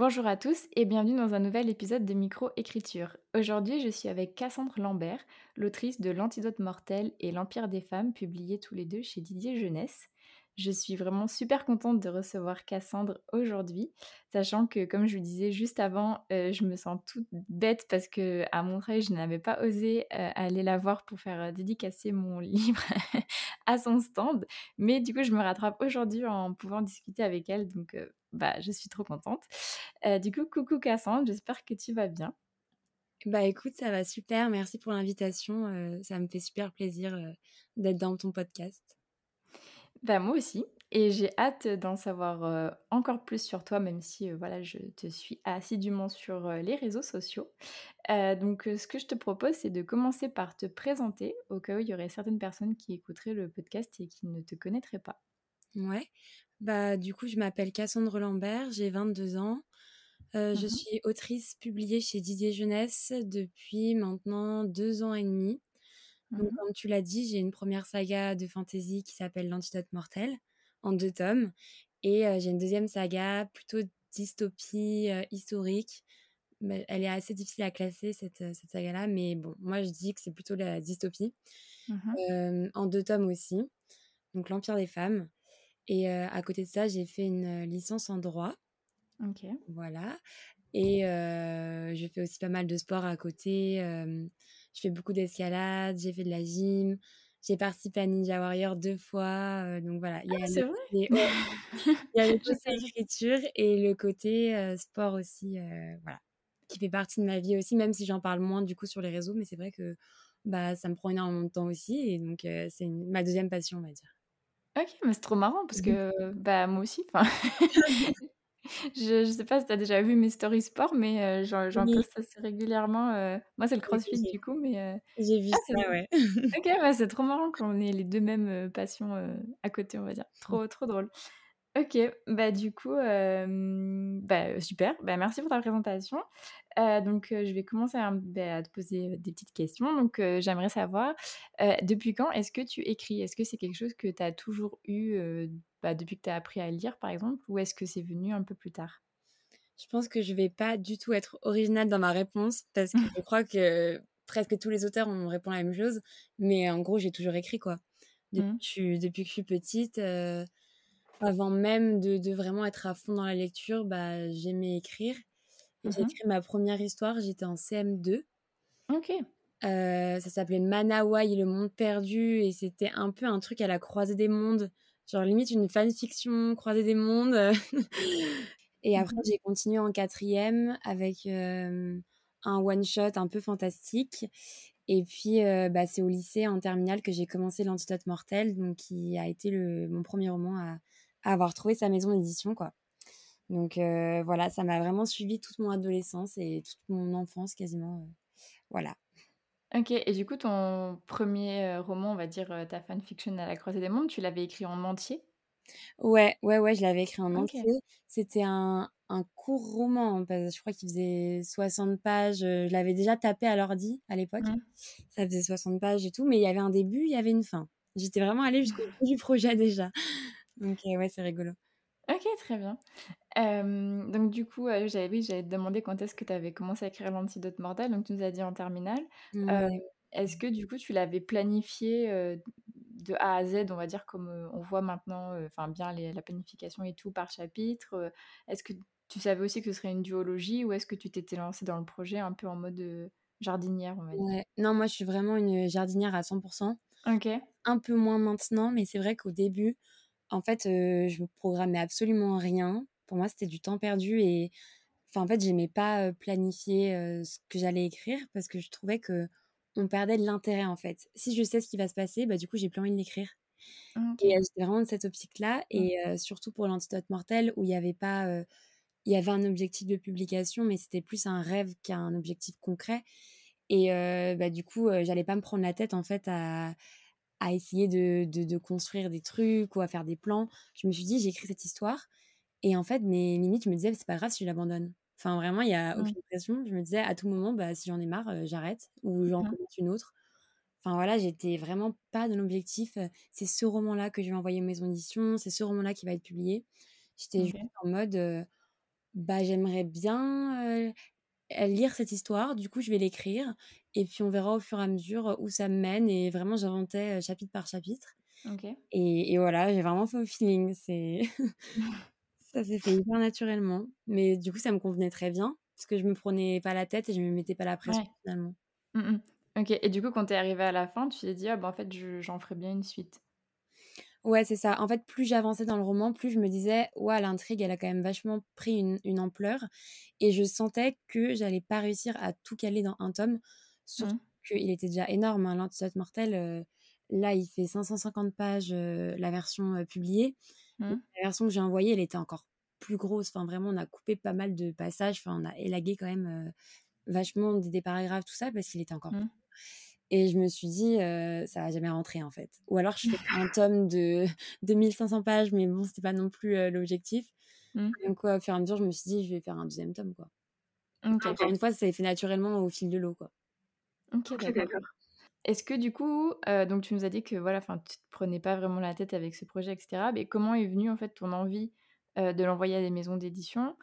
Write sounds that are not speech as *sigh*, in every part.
Bonjour à tous et bienvenue dans un nouvel épisode de Microécriture. Aujourd'hui, je suis avec Cassandre Lambert, l'autrice de L'Antidote mortel et L'Empire des femmes, publiés tous les deux chez Didier Jeunesse. Je suis vraiment super contente de recevoir Cassandre aujourd'hui, sachant que, comme je vous disais juste avant, euh, je me sens toute bête parce que à Montreuil, je n'avais pas osé euh, aller la voir pour faire euh, dédicacer mon *laughs* livre à son stand. Mais du coup, je me rattrape aujourd'hui en pouvant discuter avec elle, bah, je suis trop contente. du coup, coucou Cassandre, j'espère que tu vas bien. Bah écoute, ça va super, merci pour l'invitation, ça me fait super plaisir d'être dans ton podcast. Bah, moi aussi et j'ai hâte d'en savoir, encore plus sur toi, même si, voilà, je te suis assidûment sur, les réseaux sociaux. donc ce que je te propose, c'est de commencer par te présenter, au cas où il y aurait certaines personnes qui écouteraient le podcast et qui ne te connaîtraient pas. Ouais, bah, du coup, je m'appelle Cassandre Lambert, j'ai 22 ans. Je mmh suis autrice publiée chez Didier Jeunesse depuis maintenant 2 ans et demi. Donc, mmh comme tu l'as dit, j'ai une première saga de fantasy qui s'appelle L'Antidote mortel en deux tomes. Et j'ai une deuxième saga plutôt dystopie historique. elle est assez difficile à classer, cette, cette saga-là. Mais bon, moi, je dis que c'est plutôt la dystopie. Mmh en deux tomes aussi. Donc, L'Empire des femmes. Et à côté de ça, j'ai fait une licence en droit. Ok. Voilà. Et je fais aussi pas mal de sport à côté je fais beaucoup d'escalade, j'ai fait de la gym, j'ai participé à Ninja Warrior deux fois. donc voilà, il y a ah, c'est vrai? *laughs* il y a le côté écriture et le côté sport aussi, voilà, qui fait partie de ma vie aussi, même si j'en parle moins du coup sur les réseaux, mais c'est vrai que bah, ça me prend énormément de temps aussi et donc c'est ma deuxième passion, on va dire. Ok, mais c'est trop marrant parce mmh que bah, moi aussi, enfin, *laughs* Je je sais pas si tu as déjà vu mes stories sport, mais j'en j'en poste assez régulièrement, moi c'est le crossfit du coup, mais j'ai vu ah ça, ouais. OK, *laughs* bah, c'est trop marrant qu'on ait les 2 mêmes, passions, à côté, on va dire. Mmh. Trop, trop drôle. OK, bah, du coup, bah, super, bah, merci pour ta présentation. Donc je vais commencer à, bah, à te poser, des petites questions. Donc j'aimerais savoir, depuis quand est-ce que tu écris? Est-ce que c'est quelque chose que tu as toujours eu, bah, depuis que tu as appris à lire, par exemple, ou est-ce que c'est venu un peu plus tard? Je pense que je vais pas du tout être originale dans ma réponse parce que *laughs* je crois que presque tous les auteurs on me répond la même chose, mais en gros, j'ai toujours écrit, quoi. Depuis, mmh. depuis que je suis petite, avant même de, vraiment être à fond dans la lecture, bah, j'aimais écrire. J'ai mmh écrit ma première histoire, j'étais en CM2. Ok. ça s'appelait Manawai, le monde perdu, et c'était un peu un truc à la croisée des mondes genre limite une fanfiction croisée des mondes. *laughs* et après, mmh j'ai continué en quatrième avec un one-shot un peu fantastique. Et puis, bah, c'est au lycée, en terminale, que j'ai commencé L'Antidote mortel, donc qui a été le, mon premier roman à, avoir trouvé sa maison d'édition, quoi. Donc voilà, ça m'a vraiment suivi toute mon adolescence et toute mon enfance quasiment. voilà. OK et du coup, ton premier roman, on va dire, ta fanfiction à la croisée des mondes, tu l'avais écrit en entier? Ouais, ouais, ouais, je l'avais écrit en entier. C'était un un court roman, hein, parce je crois qu'il faisait 60 pages, je l'avais déjà tapé à l'ordi à l'époque. Mmh. Ça faisait 60 pages et tout, mais il y avait un début, il y avait une fin. J'étais vraiment allée jusqu'au *laughs* bout du projet déjà. Donc ouais, c'est rigolo. OK, très bien. donc du coup, j'avais oui, j'allais te demander quand est-ce que tu avais commencé à écrire L'Antidote mortel, donc tu nous as dit en terminale. est-ce que du coup tu l'avais planifié, de A à Z, on va dire comme, on voit maintenant, enfin bien la planification et tout par chapitre? est-ce que tu savais aussi que ce serait une duologie ou est-ce que tu t'étais lancée dans le projet un peu en mode, jardinière, on va dire? Non, moi je suis vraiment une jardinière à 100 OK. Un peu moins maintenant, mais c'est vrai qu'au début en fait, je me programmais absolument rien. Pour moi, c'était du temps perdu et enfin, en fait, j'aimais pas planifier ce que j'allais écrire parce que je trouvais que on perdait de l'intérêt en fait. Si je sais ce qui va se passer, bah du coup, j'ai plus envie de l'écrire. Et j'étais vraiment de cette optique-là mmh. et surtout pour l'antidote mortel où il y avait pas il y avait un objectif de publication mais c'était plus un rêve qu'un objectif concret et bah du coup, j'allais pas me prendre la tête en fait à à essayer de, de, construire des trucs ou à faire des plans. Je me suis dit, j'écris cette histoire. Et en fait, mes limites, je me disais, c'est pas grave si je l'abandonne. Enfin, vraiment, il n'y a aucune pression. Je me disais, à tout moment, bah, si j'en ai marre, j'arrête ou j'en mmh. commence une autre. Enfin voilà, j'étais vraiment pas dans l'objectif. C'est ce roman-là que je vais envoyer aux maisons d'édition, c'est ce roman-là qui va être publié. J'étais juste en mode, bah j'aimerais bien lire cette histoire, du coup je vais l'écrire et puis on verra au fur et à mesure où ça me mène et vraiment j'inventais chapitre par chapitre. Et, et, voilà, j'ai vraiment fait au feeling. C'est *laughs* ça s'est fait hyper naturellement, mais du coup ça me convenait très bien parce que je me prenais pas la tête et je me mettais pas la pression finalement. Mmh OK et du coup, quand tu es arrivée à la fin, tu t'es dit: «Ah bah, en fait, j'en ferai bien une suite»? Ouais, c'est ça. En fait, plus j'avançais dans le roman, plus je me disais: «Ouais, l'intrigue, elle a quand même vachement pris une ampleur» et je sentais que j'allais pas réussir à tout caler dans un tome. Surtout mmh. qu'il était déjà énorme, hein, L'Antidote mortel, là, il fait 550 pages, la version, publiée. Mmh. La version que j'ai envoyée, elle était encore plus grosse. Enfin, vraiment, on a coupé pas mal de passages. Enfin, on a élagué quand même, vachement des paragraphes, tout ça, parce qu'il était encore mmh. Et je me suis dit, ça va jamais rentrer en fait. Ou alors je fais un *laughs* tome de *laughs* 2500 pages, mais bon, c'était pas non plus l'objectif. Mmh. Donc, quoi, au fur et à mesure, je me suis dit, je vais faire un deuxième tome, quoi. Encore une fois, ça s'est fait naturellement au fil de l'eau, quoi. Ok, d'accord. Est-ce que du coup, donc tu nous as dit que voilà, enfin, tu te prenais pas vraiment la tête avec ce projet, etc. Mais comment est venue en fait ton envie de l'envoyer à des maisons d'édition?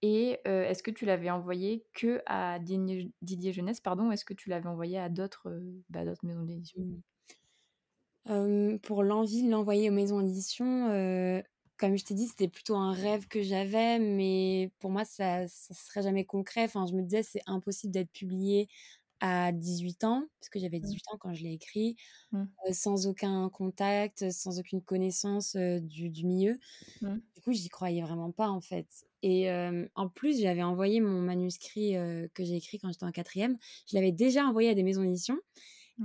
Et est-ce que tu l'avais envoyé que à Didier Jeunesse, pardon, ou est-ce que tu l'avais envoyé à d'autres bah, d'autres maisons d'édition? Mmh. Pour l'envie de l'envoyer aux maisons d'édition, comme je t'ai dit, c'était plutôt un rêve que j'avais, mais pour moi, ça ne serait jamais concret. Enfin, je me disais, c'est impossible d'être publié à 18 ans, parce que j'avais 18 mmh. ans quand je l'ai écrit, mmh. sans aucun contact, sans aucune connaissance du, du, milieu. Du coup, j'y croyais vraiment pas, en fait. Et en plus, j'avais envoyé mon manuscrit que j'ai écrit quand j'étais en quatrième. Je l'avais déjà envoyé à des maisons d'édition.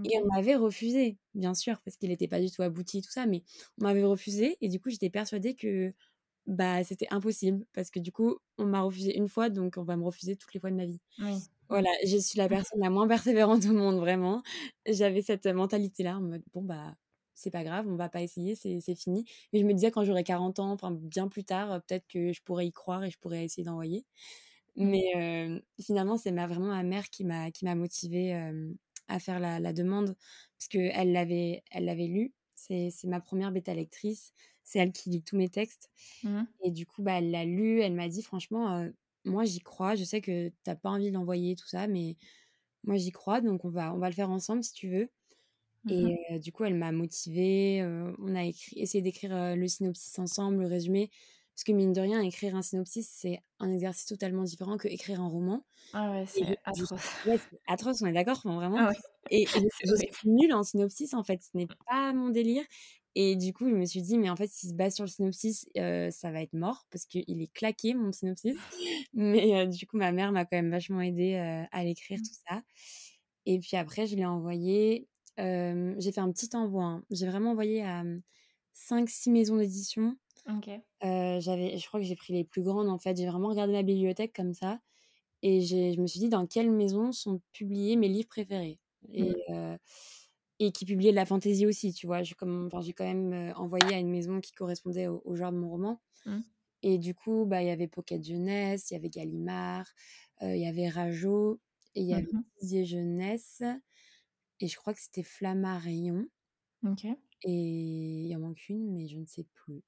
Et on m'avait refusé, bien sûr, parce qu'il n'était pas du tout abouti, tout ça, mais on m'avait refusé. Et du coup, j'étais persuadée que bah, c'était impossible, parce que du coup, on m'a refusé une fois, donc on va me refuser toutes les fois de ma vie. Voilà, je suis la *laughs* personne la moins persévérante au monde, vraiment. J'avais cette mentalité-là, en mode, bon, bah, c'est pas grave, on va pas essayer, c'est fini. Mais je me disais quand j'aurai 40 ans, enfin bien plus tard, peut-être que je pourrais y croire et je pourrais essayer d'envoyer. Mmh. Mais finalement, c'est ma, vraiment ma mère qui m'a qui m'a motivée à faire la, la demande parce que elle l'avait elle l'avait lu. C'est ma première bêta lectrice. C'est elle qui lit tous mes textes. Mmh. Et du coup, bah, elle l'a lu. Elle m'a dit franchement, moi j'y crois. Je sais que t'as pas envie d'envoyer tout ça, mais moi j'y crois. Donc on va on va le faire ensemble si tu veux. Mmh et du coup, elle m'a motivée. on a écrit, essayé d'écrire le synopsis ensemble, le résumé. Parce que mine de rien, écrire un synopsis, c'est un exercice totalement différent que écrire un roman. Ah ouais, c'est atroce. *laughs* Ouais, atroce, on est d'accord, vraiment. Ah et, *laughs* je suis nulle en synopsis, en fait. Ce n'est pas mon délire. Et du coup, je me suis dit, mais en fait, s'il se base sur le synopsis, ça va être mort parce qu'il est claqué, mon synopsis. *laughs* Mais du coup, ma mère m'a quand même vachement aidée à l'écrire, mmh. tout ça. Et puis après, je l'ai envoyé j'ai fait un petit envoi. Hein. J'ai vraiment envoyé à 5-6 maisons d'édition. j'avais, je crois que j'ai pris les plus grandes en fait. J'ai vraiment regardé ma bibliothèque comme ça. Et je me suis dit dans quelles maisons sont publiés mes livres préférés? Et, mmh. Et qui publiaient de la fantaisie aussi, tu vois. J'ai, quand même envoyé à une maison qui correspondait au, genre de mon roman. Mmh. Et du coup, bah, il y avait Pocket Jeunesse, il y avait Gallimard, il y avait Rajo, et il y avait Didier Jeunesse. Et je crois que c'était Flammarion. OK. Et il y en manque une, mais je ne sais plus.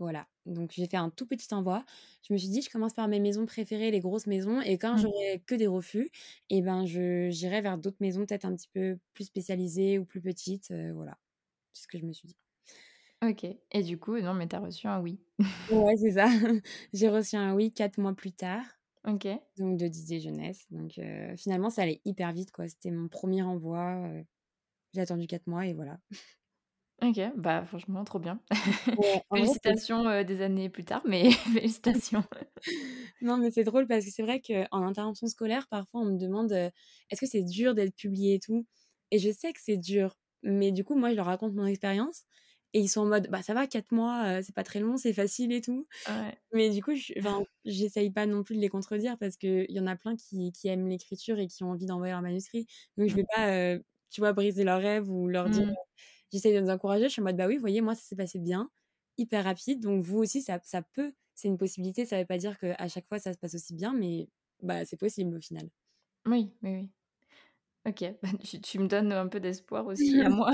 Voilà. Donc j'ai fait un tout petit envoi. Je me suis dit, je commence par mes maisons préférées, les grosses maisons, et quand mmh. j'aurai que des refus, et eh ben je j'irai vers d'autres maisons peut-être un petit peu plus spécialisées ou plus petites. voilà. C'est ce que je me suis dit. Ok. Et du coup, non, mais tu as reçu un oui. ouais, c'est ça. *laughs* *laughs* j'ai reçu un oui quatre mois plus tard. OK. Donc de Didier Jeunesse. Donc finalement, ça allait hyper vite, quoi. C'était mon premier envoi. j'ai attendu 4 mois et voilà. OK, bah franchement, trop bien. *laughs* félicitations des années plus tard, mais *laughs* félicitations. *laughs* non, mais c'est drôle parce que c'est vrai qu'en intervention scolaire, parfois on me demande est-ce que c'est dur d'être publié et tout? Et je sais que c'est dur, mais du coup, moi, je leur raconte mon expérience. Et ils sont en mode, bah ça va, 4 mois, c'est pas très long, c'est facile et tout. Mais du coup, j'essaye pas non plus de les contredire parce qu'il y en a plein qui, qui aiment l'écriture et qui ont envie d'envoyer leur manuscrit. Donc je mmh. vais pas, tu vois, briser leurs rêves ou leur dire, mmh. J'essaie de les encourager. Je suis en mode: «Bah oui, vous voyez, moi, ça s'est passé bien, hyper rapide, donc vous aussi, ça ça peut c'est une possibilité, ça veut pas dire qu'à chaque fois ça se passe aussi bien, mais bah, c'est possible au final». Oui, oui, oui. OK, *laughs* bah, tu tu me donnes un peu d'espoir aussi à *laughs* moi.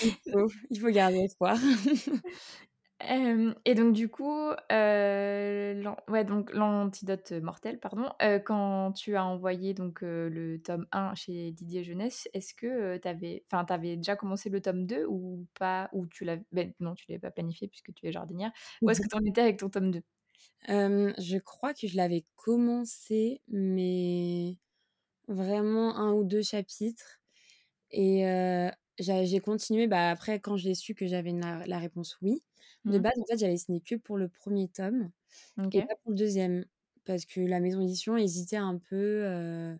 Il faut, il faut garder espoir. *laughs* Et donc du coup, ouais, donc l'antidote mortel, pardon, quand tu as envoyé donc le tome 1 chez Didier Jeunesse, est-ce que, tu avais enfin, avais déjà commencé le tome 2 ou pas? Ou tu l'avais beh, non, tu l'avais pas planifié puisque tu es jardinière. Où est-ce que tu en étais avec ton tome 2? Hem, je crois que je l'avais commencé, mais vraiment un ou 2 chapitres et j'ai continué, bah, après quand j'ai su que j'avais la réponse «oui». De Mmh. base, en fait, j'avais signé que pour le premier tome et pas pour le deuxième parce que la maison d'édition hésitait un peu,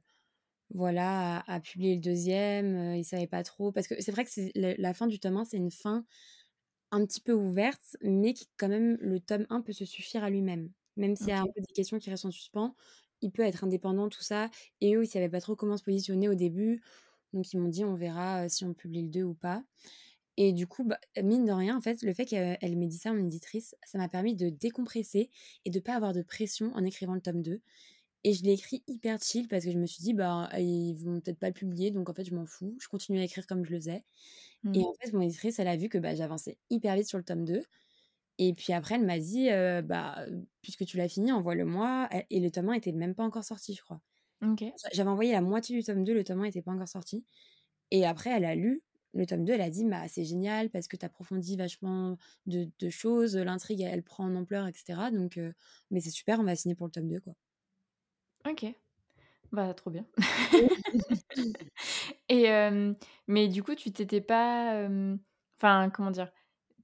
voilà, à à publier le deuxième. e ils savaient pas trop parce que c'est vrai que c'est la fin du tome 1, c'est une fin un petit peu ouverte, mais qui quand même le tome 1 peut se suffire à lui-même. Même s'il y a un OK. peu des questions qui restent en suspens, il peut être indépendant, tout ça et eux, ils savaient pas trop comment se positionner au début, donc ils m'ont dit: «On verra, si on publie le 2 ou pas» et du coup, bah, mine de rien, en fait, le fait qu'elle m'ait dit ça, mon éditrice, ça m'a permis de décompresser et de pas avoir de pression en écrivant le tome 2 et je l'ai écrit hyper chill parce que je me suis dit: «Bah, ils vont peut-être pas le publier, donc en fait, je m'en fous». Je continue à écrire comme je le faisais et Mmh. en fait, mon éditrice, elle a vu que, bah, j'avançais hyper vite sur le tome 2 et puis après, elle m'a dit, «Bah, puisque tu l'as fini, envoie-le-moi» et le tome 1 était même pas encore sorti, je crois. J'avais envoyé la moitié du tome 2, le tome 1 était pas encore sorti et après elle a lu le tome 2, elle a dit: «Bah, c'est génial parce que tu approfondis vachement de de choses, l'intrigue, elle prend en ampleur et cetera donc heu, mais c'est super, on va signer pour le tome 2, quoi». OK. Bah, trop bien. *laughs* *laughs* Et mais du coup, tu t'étais pas, enfin, comment dire?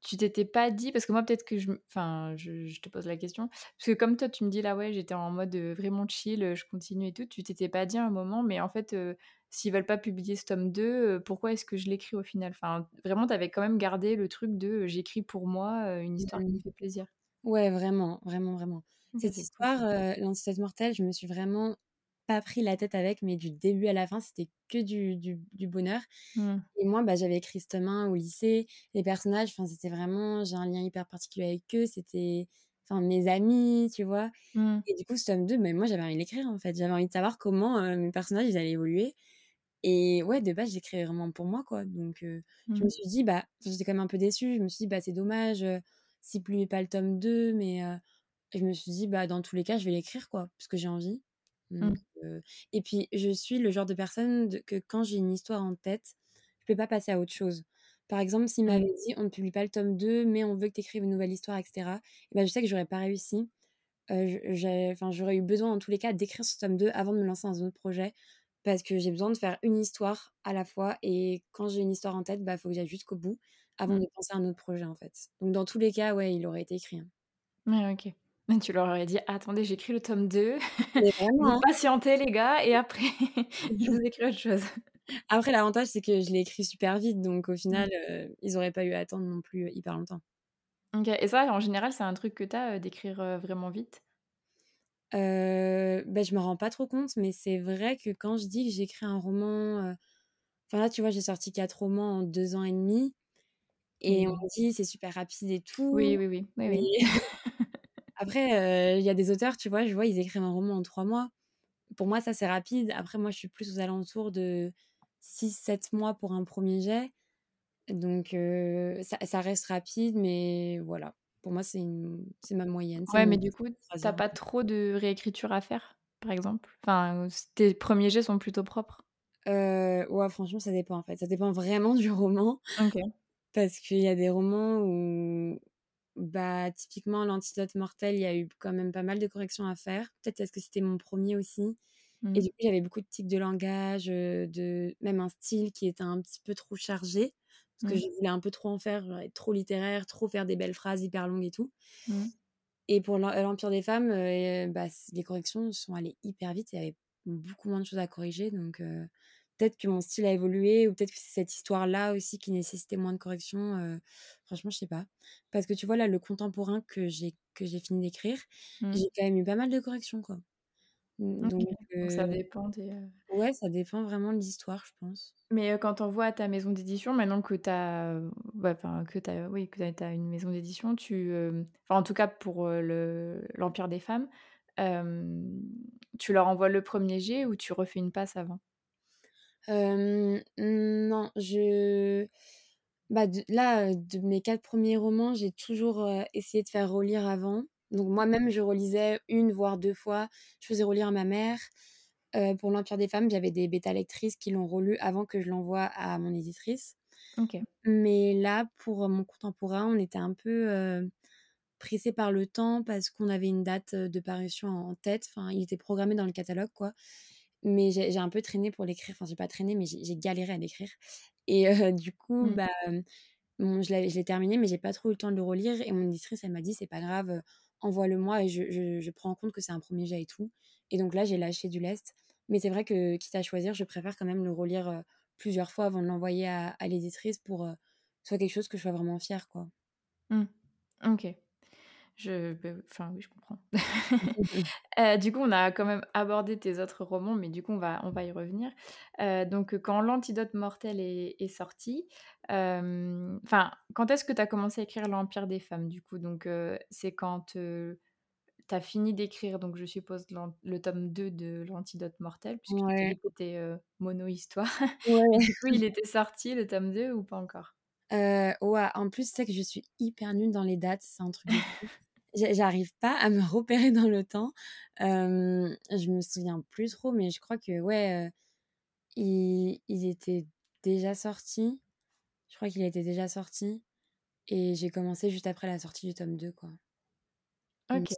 Tu t'étais pas dit parce que moi peut-être que je enfin, je je te pose la question, parce que comme toi tu me dis là: «Ouais, j'étais en mode, heu, vraiment chill, je continue et tout», tu t'étais pas dit à un moment: «Mais en fait, heu, s'ils veulent pas publier ce tome 2, heu, pourquoi est-ce que je l'écris au final?» enfin, vraiment, tu avais quand même gardé le truc de, heu: «J'écris pour moi, heu, une histoire qui Mmh. me fait plaisir». Ouais, vraiment, vraiment, vraiment. OK, Cette histoire, ça. heu, l'antidote mortel, je me suis vraiment pas pris la tête avec, mais du début à la fin, c'était que du du du bonheur Mmh. et moi, bah, j'avais écrit ce tome 1 au lycée. Les personnages, enfin, c'était vraiment j'ai un lien hyper particulier avec eux, c'était, enfin, mes amis, tu vois? Mmh. Et du coup, ce tome 2, mais moi, j'avais envie de l'écrire, en fait. J'avais envie de savoir comment, mes personnages, ils allaient évoluer et ouais, de base, j'écrivais vraiment pour moi, quoi donc je Mmh. me suis dit, bah j'étais quand même un peu déçue. Je me suis dit: «Bah, c'est dommage, heu, s'ils publient pas le tome 2» mais je me suis dit: «Bah, dans tous les cas, je vais l'écrire, quoi, parce que j'ai envie». Donc Mmh. et puis, je suis le genre de personne de que quand j'ai une histoire en tête, je peux pas passer à autre chose. Par exemple, s'ils Mmh. m'avaient dit: «On ne publie pas le tome 2, mais on veut que tu écrives une nouvelle histoire» et cetera et bah, je sais que j'aurais pas réussi. J'aurais eu besoin, dans tous les cas, d'écrire ce tome 2 avant de me lancer dans un autre projet parce que j'ai besoin de faire une histoire à la fois et quand j'ai une histoire en tête, bah, faut que j'aille jusqu'au bout avant Mmh. de penser à un autre projet, en fait. Donc dans tous les cas, ouais, il aurait été écrit, hein. Ouais, OK. Mais tu leur aurais dit: «Attendez, j'écris le tome 2, Mais *laughs* vous vraiment, hein. patientez les gars et après *laughs* je vous écris autre chose». *laughs* Après, l'avantage, c'est que je l'ai écrit super vite, donc au Mmh. final, heu, ils auraient pas eu à attendre non plus, heu, hyper longtemps. OK et ça, en général, c'est un truc que tu as, heu, d'écrire, vraiment vite? Heu, beh, je m'en rends pas trop compte, mais c'est vrai que quand je dis que j'écris un roman, heu enfin là, tu vois, j'ai sorti 4 romans en 2 ans et demi et on Oui. me dit: «C'est super rapide et tout», oui, oui. Oui, *laughs* après, heu, il y a des auteurs, tu vois, je vois, ils écrivent un roman en 3 mois. Pour moi, ça, c'est rapide. Après, moi, je suis plus aux alentours de 6-7 mois pour un 1er jet, donc ça ça reste rapide, mais voilà. Pour moi, c'est une ma moyenne, Ouais, mais du coup, tu as croisière, un pas trop de réécriture à faire, par exemple? Enfin, tes 1ers jets sont plutôt propres? Heu, ouais, franchement, ça dépend, en fait. Ça dépend vraiment du roman OK. *laughs* parce qu'il y a des romans où, bah, typiquement, l'antidote mortel, il y a eu quand même pas mal de corrections à faire. Peut-être parce que c'était mon 1er aussi et Mmh. du coup, avait beaucoup de tics de langage, heu, de même un style qui était un petit peu trop chargé parce que Mmh. je voulais un peu trop en faire, genre être trop littéraire, trop faire des belles phrases hyper longues et tout Mmh. et pour l'Em l'Empire des femmes, heu, bah, les corrections sont allées hyper vite. Il y avait beaucoup moins de choses à corriger donc heu, peut-être que mon style a évolué ou peut-être que c'est cette histoire-là aussi qui nécessitait moins de corrections, heu, franchement, je sais pas. Parce que tu vois, là, le contemporain que j'ai que j'ai fini d'écrire, Mmh. j'ai quand même eu pas mal de corrections, quoi. Mmh, donc donc ça dépend des, ouais, ça dépend vraiment de l'histoire, je pense. Mais quand envoies à ta maison d'édition, maintenant que tu as, que as oui, que as une maison d'édition, tu, enfin en tout cas pour, le l'Empire des femmes, tu leur envoies le 1er jet ou tu refais une passe avant? Hem, non, je bah, de là, de mes 4 premiers romans, j'ai toujours, essayé de faire relire avant. Donc moi-même, je relisais 1 voire 2 fois. Je faisais relire à ma mère. Heu, pour l'Empire des femmes, j'avais des bêta lectrices qui l'ont relu avant que je l'envoie à mon éditrice. Mais là, pour mon contemporain, on était un peu, heu, pressés par le temps parce qu'on avait une date, de parution en tête. Enfin, il était programmé dans le catalogue, quoi. Mais j'ai un peu traîné pour l'écrire. Enfin, j'ai pas traîné, mais j'ai galéré à l'écrire et heu, *laughs* du coup, Mmh. bah, bon, je je l'ai terminé, mais j'ai pas trop eu le temps de le relire et mon éditrice, elle m'a dit: «C'est pas grave, envoie-le-moi et je je je prends en compte que c'est un 1er jet et tout» et donc là, j'ai lâché du lest. Mais c'est vrai que, quitte à choisir, je préfère quand même le relire, heu, plusieurs fois avant de l'envoyer à à l'éditrice pour, heu, que ce soit quelque chose que je sois vraiment fière, quoi. Mmh. OK. Je bah, enfin, oui, je comprends. Heu, *laughs* *laughs* du coup, on a quand même abordé tes autres romans, mais du coup, on va on va y revenir. Donc quand L'Antidote mortel est est sorti, enfin, quand est-ce que tu as commencé à écrire L'Empire des femmes, du coup? Donc c'est quand, tu as fini d'écrire, donc je suppose le tome 2 de L'Antidote mortel, puisque Ouais. dit que tu es, mono histoire. Ouais. *laughs* Du coup, il *laughs* était sorti le tome 2 ou pas encore? Heu, ouais, en plus, sais que je suis hyper nulle dans les dates, c'est un truc j'arrive pas à me *laughs* repérer dans le temps. Je me souviens plus trop, mais je crois que ouais, il était déjà sorti. Je crois qu'il était déjà sorti et j'ai commencé juste après la sortie du tome 2, quoi. OK.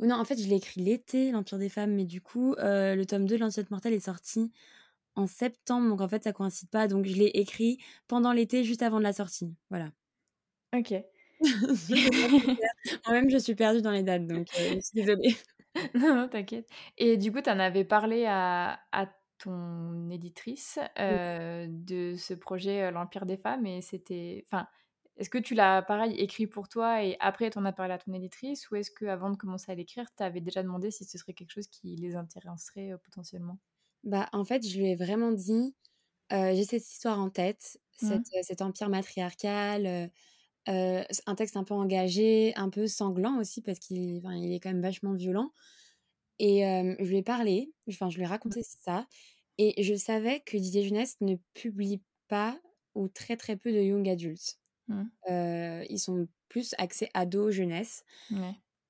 Ou non, en fait, je l'ai écrit l'été, L'Empire des femmes, mais du coup, heu, le tome 2 de L'Antidote mortel est sorti en septembre, donc en fait, ça coïncide pas, donc je l'ai écrit pendant l'été, juste avant de la sortie, voilà. OK. *laughs* Moi-même, je suis perdue dans les dates, donc heu, je suis désolée. *laughs* Non, non, t'inquiète et du coup, tu en avais parlé à à ton éditrice, de ce projet, L'Empire des femmes et c'était enfin, est-ce que tu l'as pareil écrit pour toi et après tu en as parlé à ton éditrice? Ou est-ce qu'avant de commencer à l'écrire, tu avais déjà demandé si ce serait quelque chose qui les intéresserait, potentiellement? Bah, en fait, je lui ai vraiment dit, «J'ai cette histoire en tête, cet, Mmh. cet empire matriarcal, un texte un peu engagé, un peu sanglant aussi parce qu'il il est quand même vachement violent» et je lui ai parlé, enfin, je lui ai Mmh. raconté ça et je savais que Didier Jeunesse ne publie pas ou très, très peu de young adult. Mmh. Ils sont plus axés ado, jeunesse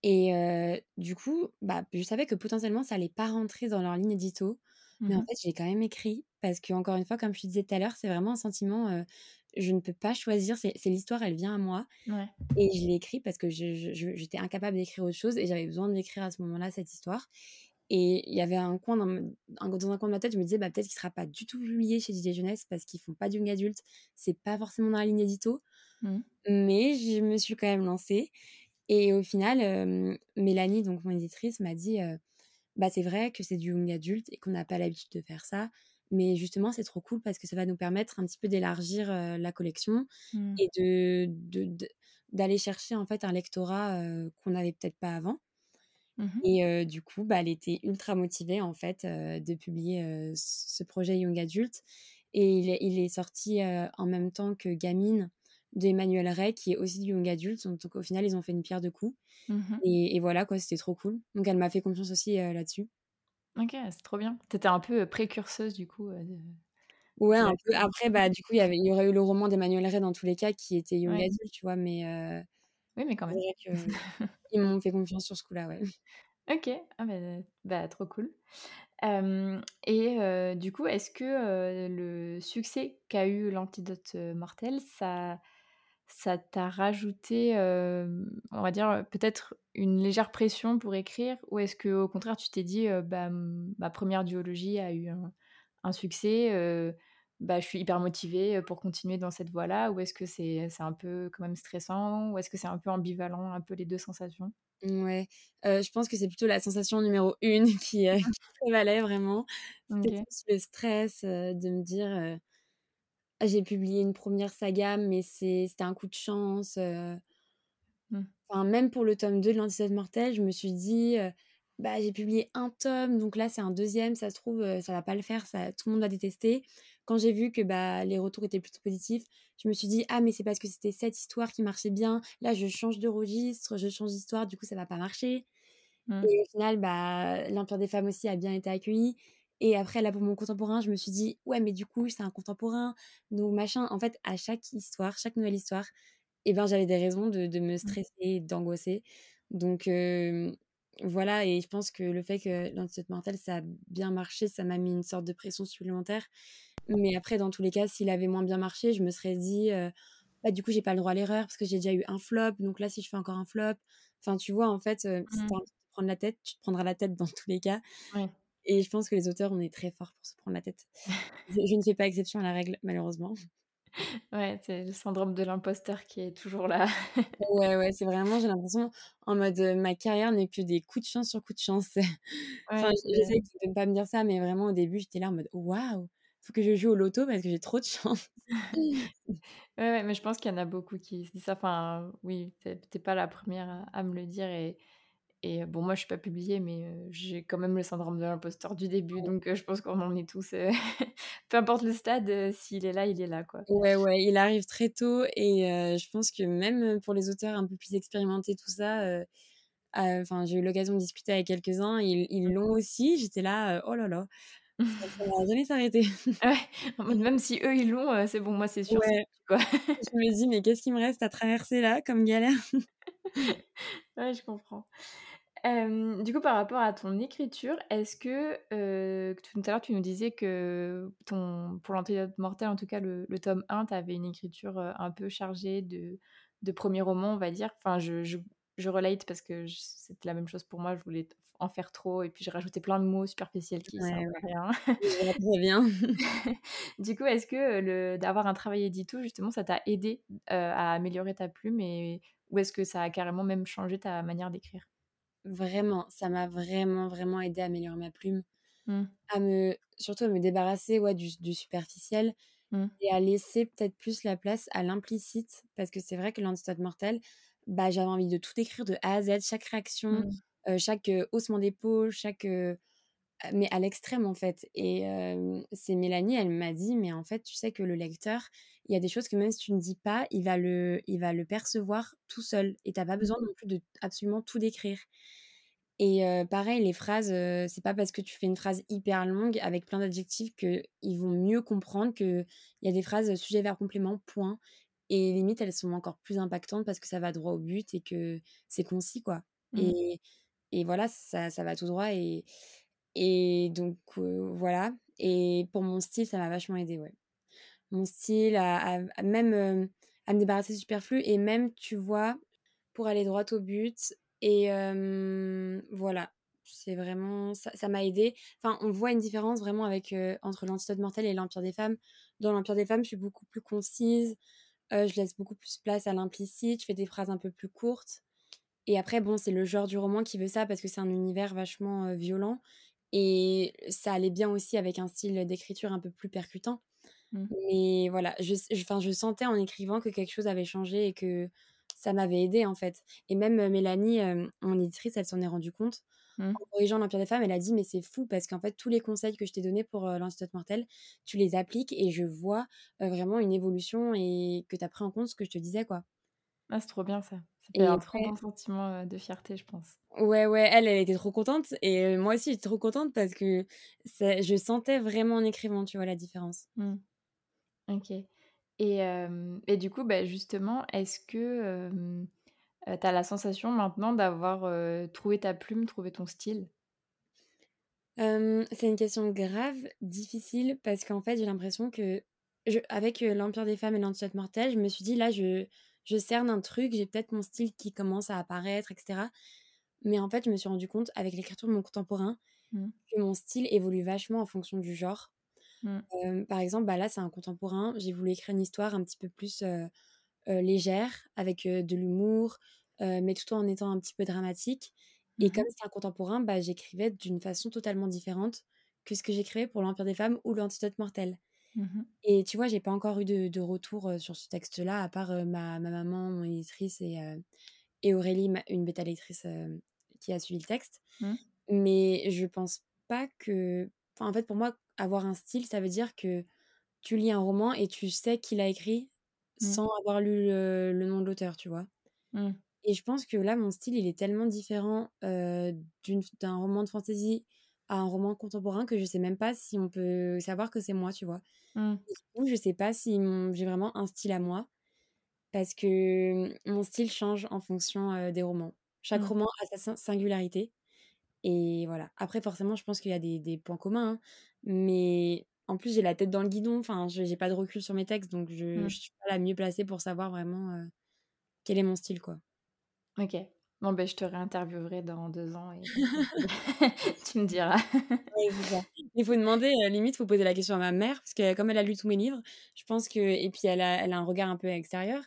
et du coup, bah, je savais que potentiellement ça allait pas rentrer dans leur ligne édito, Mmh mais en mh. fait, je l'ai quand même écrit parce qu'encore une fois, comme je te disais tout à l'heure, c'est vraiment un sentiment, je ne peux pas choisir, c'est l'histoire, elle vient à moi. Ouais. et je l'ai écrit parce que j'étais incapable d'écrire autre chose et j'avais besoin d'écrire à ce moment-là cette histoire. Et il y avait un coin dans un dans un coin de ma tête, je me disais: «Bah, peut-être qu'il sera pas du tout publié chez Didier Jeunesse parce qu'ils font pas de young adult, c'est pas forcément dans la ligne édito», Mmh. mais je me suis quand même lancée. Et au final, hem, Mélanie, donc mon éditrice, m'a dit, heu: «Bah, c'est vrai que c'est du young adult et qu'on n'a pas l'habitude de faire ça, mais justement, c'est trop cool parce que ça va nous permettre un petit peu d'élargir, la collection Mmh. et de de d'aller chercher, en fait, un lectorat, qu'on n'avait peut-être pas avant» Mmh mh. et du coup, bah, elle était ultra motivée, en fait, de publier, ce projet young adult et il est il est sorti, en même temps que Gamine d'Emmanuel Rey, qui est aussi du young adult, donc donc au final, ils ont fait une pierre deux coups Mmh mh. et et voilà, quoi, c'était trop cool. Donc elle m'a fait confiance aussi, là-dessus. OK, c'est trop bien. Tu étais un peu, précurseuse du coup, de Ouais, un peu. Après, bah, du coup, il y avait il y aurait eu le roman d'Emmanuel Rey dans tous les cas qui était young Ouais. tu vois? Mais Oui, mais quand même. qu'ils *laughs* m'ont fait confiance sur ce coup-là, ouais. OK. Ah bah bah, trop cool. Et du coup, est-ce que, le succès qu'a eu L'Antidote, mortel, ça ça t'a rajouté, on va dire, peut-être une légère pression pour écrire? Ou est-ce qu'au contraire tu t'es dit, «Bah, mmh, ma 1re duologie a eu un un succès, bah, je suis hyper motivée, pour continuer dans cette voie-là»? Ou est-ce que c'est un peu quand même stressant? Ou est-ce que c'est un peu ambivalent, un peu les 2 sensations? Mouais, heu, je pense que c'est plutôt la sensation numéro 1 *laughs* qui, heu, qui prévalait vraiment. C'était le stress, de me dire, «Ah, j'ai publié une 1re saga, mais c'est c'était un coup de chance», Mmh. enfin, même pour le tome 2 de L'Antidote mortel, je me suis dit, bah, j'ai publié un tome, donc là, c'est un deuxième, ça se trouve, heu, ça va pas le faire, ça tout le monde va détester. Quand j'ai vu que, bah, les retours étaient plutôt positifs, je me suis dit: «Ah mais c'est parce que c'était cette histoire qui marchait bien. Là, je change de registre, je change d'histoire, du coup, ça va pas marcher» Mmh. et au final, bah, l'Empire des femmes aussi a bien été accueilli et après là, pour mon contemporain, je me suis dit: «Ouais, mais du coup, c'est un contemporain, donc machin». En fait, à chaque histoire, chaque nouvelle histoire et ben, j'avais des raisons de de me Mmh. stresser d'angoisser donc voilà et je pense que le fait que L'Antidote Mortel, ça a bien marché, ça m'a mis une sorte de pression supplémentaire. Mais après, dans tous les cas, s'il avait moins bien marché, je me serais dit, «Bah, du coup, j'ai pas le droit à l'erreur parce que j'ai déjà eu un flop, donc là, si je fais encore un flop» enfin, tu vois, en fait, si as Mmh. envie de te prendre la tête, tu te prendras la tête dans tous les cas Oui. Et je pense que les auteurs, on est très forts pour se prendre la tête. *laughs* Je je ne fais pas exception à la règle, malheureusement. Ouais, c'est le syndrome de l'imposteur qui est toujours là. *laughs* Ouais, ouais, c'est vraiment j'ai l'impression en mode, ma carrière n'est que des coups de chance sur coups de chance. *laughs* Enfin, Ouais, c'est j'essaie de ne pas me dire ça, mais vraiment au début, j'étais là en mode: «Waouh, faut que je joue au loto parce que j'ai trop de chance». Ouais, ouais, mais je pense qu'il y en a beaucoup qui se disent ça. Enfin, oui, tu es tu es pas la première à à me le dire et et bon, moi, je suis pas publiée, mais j'ai quand même le syndrome de l'imposteur du début, donc je pense qu'on en est tous, *laughs* peu importe le stade, s'il est là, il est là, quoi. Ouais, ouais, il arrive très tôt et je pense que même, pour les auteurs un peu plus expérimentés, tout ça, enfin, j'ai eu l'occasion de discuter avec quelques-uns, ils ils l'ont aussi. J'étais là, «Oh là là, ça ça *laughs* va jamais s'arrêter». Ouais, en mode même si eux, ils l'ont, c'est bon, moi, c'est sûr, c'est Ouais, foutu, quoi. je me dis: «Mais qu'est-ce qui me reste à traverser là comme galère?» *laughs* Ouais, je comprends. Du coup, par rapport à ton écriture, est-ce que, tout à l'heure, tu nous disais que ton pour l'Antidote Mortel, en tout cas, le le tome 1, tu avais une écriture, un peu chargée de de 1er roman, on va dire. Enfin, je je je relate parce que c'était la même chose pour moi, je voulais en faire trop et puis j'ai rajouté plein de mots superficiels qui Ouais, servent ouais, à rien. bien. *laughs* Du coup, est-ce que, le d'avoir un travail édito, justement, ça t'a aidé, à améliorer ta plume et ou est-ce que ça a carrément même changé ta manière d'écrire? Vraiment, ça m'a vraiment, vraiment aidée à améliorer ma plume, Mmh. à me surtout à me débarrasser, ouais, du du superficiel Mmh. et à laisser peut-être plus la place à l'implicite. Parce que c'est vrai que L'Antidote Mortel, bah, j'avais envie de tout écrire de A à Z, chaque réaction, Mmh. heu, chaque, haussement d'épaule, chaque, mais à l'extrême, en fait et c'est Mélanie, elle m'a dit: «Mais en fait, tu sais que le lecteur, il y a des choses que même si tu ne dis pas, il va le il va le percevoir tout seul et tu as pas Mmh. besoin non plus de absolument tout décrire» et pareil, les phrases, heu, c'est pas parce que tu fais une phrase hyper longue avec plein d'adjectifs qu'ils vont mieux comprendre qu'il y a des phrases, sujet, verbe, complément, point et limite, elles sont encore plus impactantes parce que ça va droit au but et que c'est concis, quoi Mmh. et et voilà, ça ça va tout droit et et donc voilà et pour mon style, ça m'a vachement aidée, ouais. Mon style à même, à me débarrasser du superflu et même, tu vois, pour aller droit au but et voilà. C'est vraiment ça m'a aidée. Enfin, on voit une différence vraiment avec, entre L'Antidote Mortel et L'Empire des femmes. Dans L'Empire des femmes, je suis beaucoup plus concise, je laisse beaucoup plus place à l'implicite, je fais des phrases un peu plus courtes et après bon, c'est le genre du roman qui veut ça parce que c'est un univers vachement, violent et ça allait bien aussi avec un style d'écriture un peu plus percutant. Mmh. Mais voilà, je je sentais en écrivant que quelque chose avait changé et que ça m'avait aidée, en fait et même, heu, Mélanie, hem, mon éditrice, elle s'en est rendue compte. Mmh. En corrigeant L'Empire des femmes, elle a dit: «Mais c'est fou parce qu'en fait, tous les conseils que je t'ai donnés pour, heu, L'Antidote Mortel, tu les appliques et je vois, heu, vraiment une évolution et que tu as pris en compte ce que je te disais, quoi». Ah, c'est trop bien ça. Ça fait Et un trop après bon sentiment, de fierté, je pense. Ouais, ouais, elle, elle était trop contente et moi aussi, j'étais trop contente parce que je sentais vraiment en écrivant, tu vois, la différence. Mmh. OK et et du coup, bah, justement, est-ce que, heu, tu as la sensation maintenant d'avoir, trouvé ta plume, trouvé ton style? C'est une question grave difficile parce qu'en fait, j'ai l'impression que je avec, L'Empire des femmes et L'Antidote Mortel, je me suis dit: «Là, je je cerne un truc, j'ai peut-être mon style qui commence à apparaître et cetera». Mais en fait, je me suis rendu compte avec l'écriture de mon contemporain Mmh. que mon style évolue vachement en fonction du genre. Mmh. Par exemple, bah, là, c'est un contemporain, j'ai voulu écrire une histoire un petit peu plus, légère avec, de l'humour, mais tout en étant un petit peu dramatique et Mmh comme c'est un contemporain, bah, j'écrivais d'une façon totalement différente que ce que j'écrivais pour L'Empire des femmes ou L'Antidote Mortel Mmh mh. et tu vois, j'ai pas encore eu de de retour, sur ce texte-là à part, ma ma maman, mon éditrice et et Aurélie, ma une bêta lectrice, hem, qui a suivi le texte Mmh. Mais je pense pas que enfin, en fait, pour moi, avoir un style, ça veut dire que tu lis un roman et tu sais qui l'a écrit Mmh. sans avoir lu le le nom de l'auteur, tu vois? Et je pense que là, mon style, il est tellement différent, d'un roman de fantasy à un roman contemporain que je sais même pas si on peut savoir que c'est moi, tu vois? Mmh. Coup, je sais pas si j'ai vraiment un style à moi parce que, mon style change en fonction, des romans. Chaque Mmh. roman a sa sin singularité et voilà. Après forcément, je pense qu'il y a des des points communs, hein, mais en plus, j'ai la tête dans le guidon, enfin, j'ai pas de recul sur mes textes, donc je Mmh. je suis pas la mieux placée pour savoir vraiment, quel est mon style, quoi. OK. Bon, beh, je te réinterviewerai dans 2 ans et *laughs* tu me diras. Ouais, c'est ça. Il faut demander, heu, limite, faut poser la question à ma mère parce que comme elle a lu tous mes livres, je pense que et puis elle a elle a un regard un peu extérieur,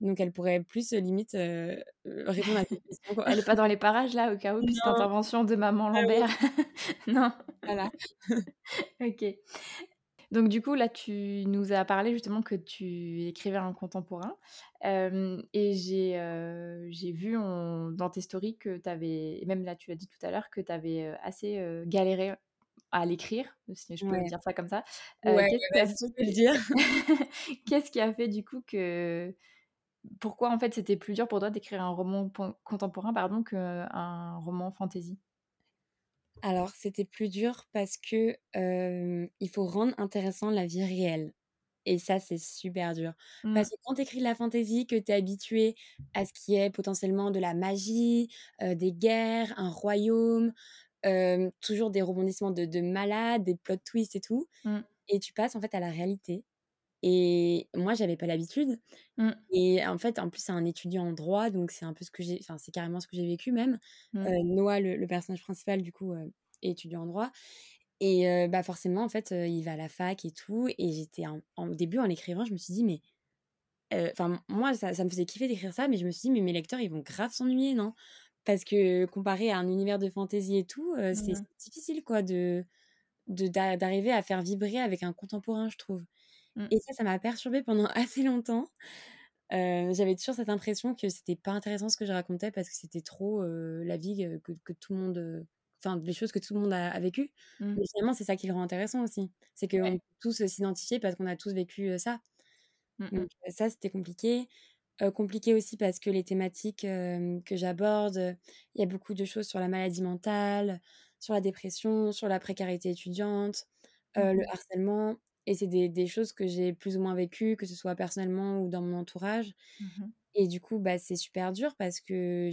donc elle pourrait plus, limite, heu heu, répondre à cette question, quoi. Elle est pas dans les parages là, au cas où, petite Non, intervention de maman ah oui, Lambert? *laughs* Non? voilà. *laughs* OK. Donc du coup, là, tu nous as parlé justement que tu écrivais un contemporain, hem et j'ai, heu, j'ai vu dans tes stories que tu avais même là, tu l'as dit tout à l'heure, que tu avais, heu, assez, galéré à l'écrire, si je peux Ouais. dire ça comme ça. Ouais, qu'est-ce qui a *laughs* qu'est-ce qui a fait du coup que pourquoi en fait c'était plus dur pour toi d'écrire un roman contemporain pardon, qu'un roman fantasy? Alors, c'était plus dur parce que, il faut rendre intéressant la vie réelle et ça, c'est super dur. Mmh, Parce que quand tu écris de la fantaisie, que tu es habitué à ce qui est potentiellement de la magie, des guerres, un royaume, toujours des rebondissements de de malade, des plot twists et tout mmh, et tu passes en fait à la réalité et moi, j'avais pas l'habitude mmh, et en fait, en plus, c'est un étudiant en droit donc c'est un peu ce que j'ai enfin, c'est carrément ce que j'ai vécu même. Mmh, Noah, le le personnage principal du coup, heu, est étudiant en droit et heu, bah, forcément, en fait, il va à la fac et tout et j'étais en en au début, en l'écrivant, je me suis dit: «Mais» enfin, moi, ça ça me faisait kiffer d'écrire ça, mais je me suis dit: «Mais mes lecteurs, ils vont grave s'ennuyer, non?» parce que comparé à un univers de fantaisie et tout, c'est mmh, difficile, quoi, de de d'a d'arriver à faire vibrer avec un contemporain, je trouve mmh, et ça, ça m'a perturbée pendant *laughs* assez longtemps. Heu, j'avais toujours cette impression que c'était pas intéressant ce que je racontais parce que c'était trop, heu, la vie, heu, que que tout le monde, enfin, des choses que tout le monde a a vécues. mmh. Mais finalement, c'est ça qui le rend intéressant aussi. C'est qu'on Ouais. peut tous, s'identifier parce qu'on a tous vécu, ça. Mmh Donc ça, c'était compliqué. Compliqué aussi parce que les thématiques, que j'aborde, il y a beaucoup de choses sur la maladie mentale, sur la dépression, sur la précarité étudiante, Mmh le harcèlement et c'est des des choses que j'ai plus ou moins vécues, que ce soit personnellement ou dans mon entourage. Mmh mh. Et du coup, bah, c'est super dur parce que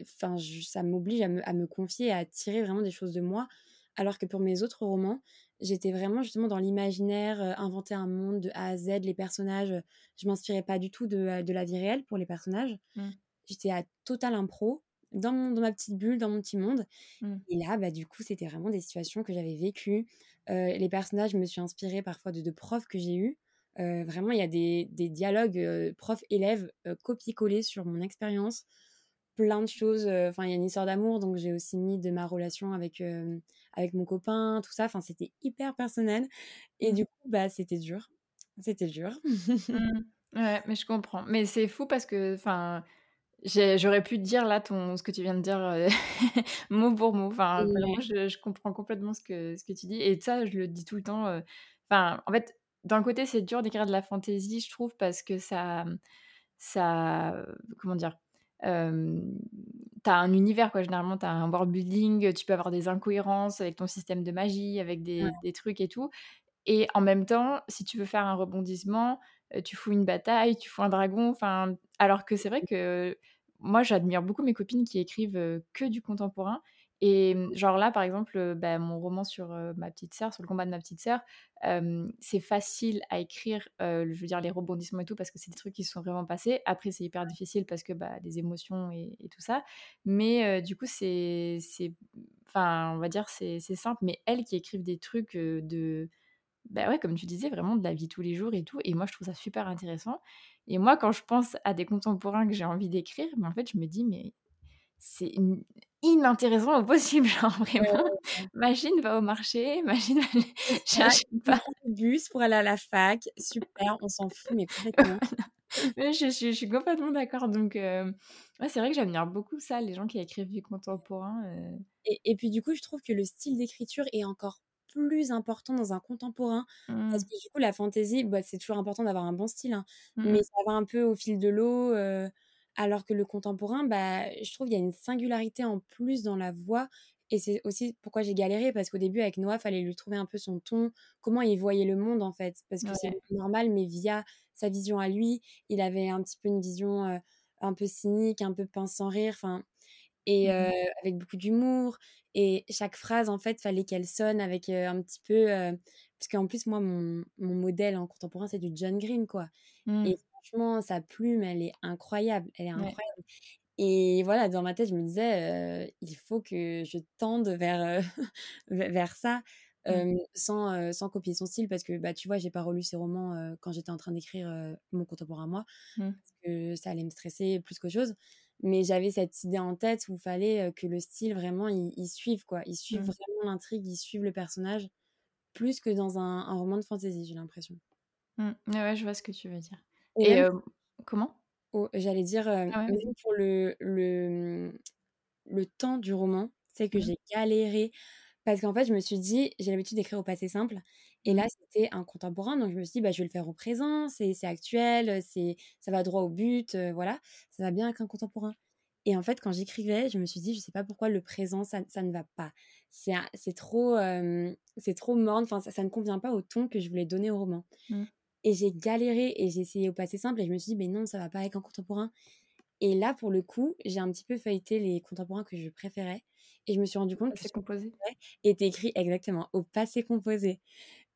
enfin, ça m'oblige à me à me confier, à tirer vraiment des choses de moi. Alors que pour mes autres romans, j'étais vraiment justement dans l'imaginaire, heu, inventer un monde de A à Z, les personnages, heu, je m'inspirais pas du tout de, heu, de la vie réelle pour les personnages. Mmh. J'étais à total impro, dans mon dans ma petite bulle, dans mon petit monde Mmh. et là, bah, du coup, c'était vraiment des situations que j'avais vécues. Heu, les personnages, je me suis inspirée parfois de de profs que j'ai eus. Heu, vraiment, il y a des des dialogues, heu, prof-élève, copié-collé sur mon expérience. Plein de choses, enfin, il y a une histoire d'amour, donc j'ai aussi mis de ma relation avec, avec mon copain, tout ça. Enfin, c'était hyper personnel et Mmh. du coup, bah, c'était dur. C'était dur. Mmh. Ouais, mais je comprends. Mais c'est fou parce que enfin, j'aurais pu te dire là ton ce que tu viens de dire, heu, *laughs* mot pour mot. Enfin, vraiment je je comprends complètement ce que ce que tu dis et ça, je le dis tout le temps, enfin, en fait, d'un côté, c'est dur d'écrire de la fantaisie, je trouve, parce que ça, ça, comment dire? Hem, tu as un univers quoi, généralement, tu as un world building, tu peux avoir des incohérences avec ton système de magie, avec ouais, des des trucs et tout Et en même temps, si tu veux faire un rebondissement, tu fous une bataille, tu fous un dragon, enfin alors que c'est vrai que moi, j'admire beaucoup mes copines qui écrivent, que du contemporain et mmh, genre là, par exemple, bah, mon roman sur, ma petite sœur, sur le combat de ma petite sœur, c'est facile à écrire, je veux dire les rebondissements et tout parce que c'est des trucs qui se sont vraiment passés. Après, c'est hyper difficile parce que, bah, les émotions et et tout ça, mais du coup, c'est enfin, on va dire, c'est simple, mais elles qui écrivent des trucs, de bah, ouais, comme tu disais, vraiment de la vie tous les jours et tout et moi je trouve ça super intéressant et moi quand je pense à des contemporains que j'ai envie d'écrire, mais en fait je me dis: «Mais c'est in inintéressant au possible», *laughs* genre vraiment, ouais. machine va au marché, machine j'achète *laughs* il pas. bus pour aller à la fac, super, on s'en fout mais *laughs* complètement. Je suis je suis complètement d'accord donc ouais, c'est vrai que j'admire beaucoup ça, les gens qui écrivent du contemporain, Et et puis du coup, je trouve que le style d'écriture est encore plus important dans un contemporain parce mmh. que du coup, la fantaisie, bah, c'est toujours important d'avoir un bon style, hein, Mmh mais mh. ça va un peu au fil de l'eau, alors que le contemporain, bah, je trouve il y a une singularité en plus dans la voix et c'est aussi pourquoi j'ai galéré parce qu'au début avec Noah, fallait lui trouver un peu son ton, comment il voyait le monde en fait, parce que c'est Ouais. normal mais via sa vision à lui. Il avait un petit peu une vision, un peu cynique, un peu pince sans rire, enfin et Mmh avec beaucoup d'humour et chaque phrase, en fait, fallait qu'elle sonne avec, un petit peu, parce qu'en plus, moi, mon mon modèle en contemporain, c'est du John Green, quoi Mmh. et franchement, sa plume, elle est incroyable, elle est Ouais. incroyable et voilà, dans ma tête, je me disais, «Il faut que je tende vers, *laughs* vers ça», Mmh. sans, sans copier son style parce que, bah, tu vois, j'ai pas relu ses romans, quand j'étais en train d'écrire, mon contemporain à moi parce que ça allait me stresser plus qu'autre chose. Mais j'avais cette idée en tête où il fallait, que le style vraiment il il suive quoi. Il suive Mmh. vraiment l'intrigue, il suive le personnage, plus que dans un un roman de fantasy, j'ai l'impression. Mmh. Ouais, je vois ce que tu veux dire Et comment? oh, j'allais dire, Ah ouais, même vas-y. pour le le, mmh, le temps du roman, c'est que Mmh. j'ai galéré Parce qu'en fait, je me suis dit j'ai l'habitude d'écrire au passé simple et là, c'était un contemporain, donc je me suis dit: «Bah, je vais le faire au présent, c'est c'est actuel, c'est ça va droit au but, voilà, ça va bien avec un contemporain» et en fait, quand j'écrivais, je me suis dit: «Je sais pas pourquoi le présent, ça ça ne va pas. C'est trop, c'est trop morne, enfin, ça ça ne convient pas au ton que je voulais donner au roman» Mmh. et j'ai galéré et j'ai essayé au passé simple et je me suis dit: «Mais non, ça va pas avec un contemporain» et là, pour le coup, j'ai un petit peu feuilleté les contemporains que je préférais et je me suis rendu compte que ce composé? était écrit exactement au passé composé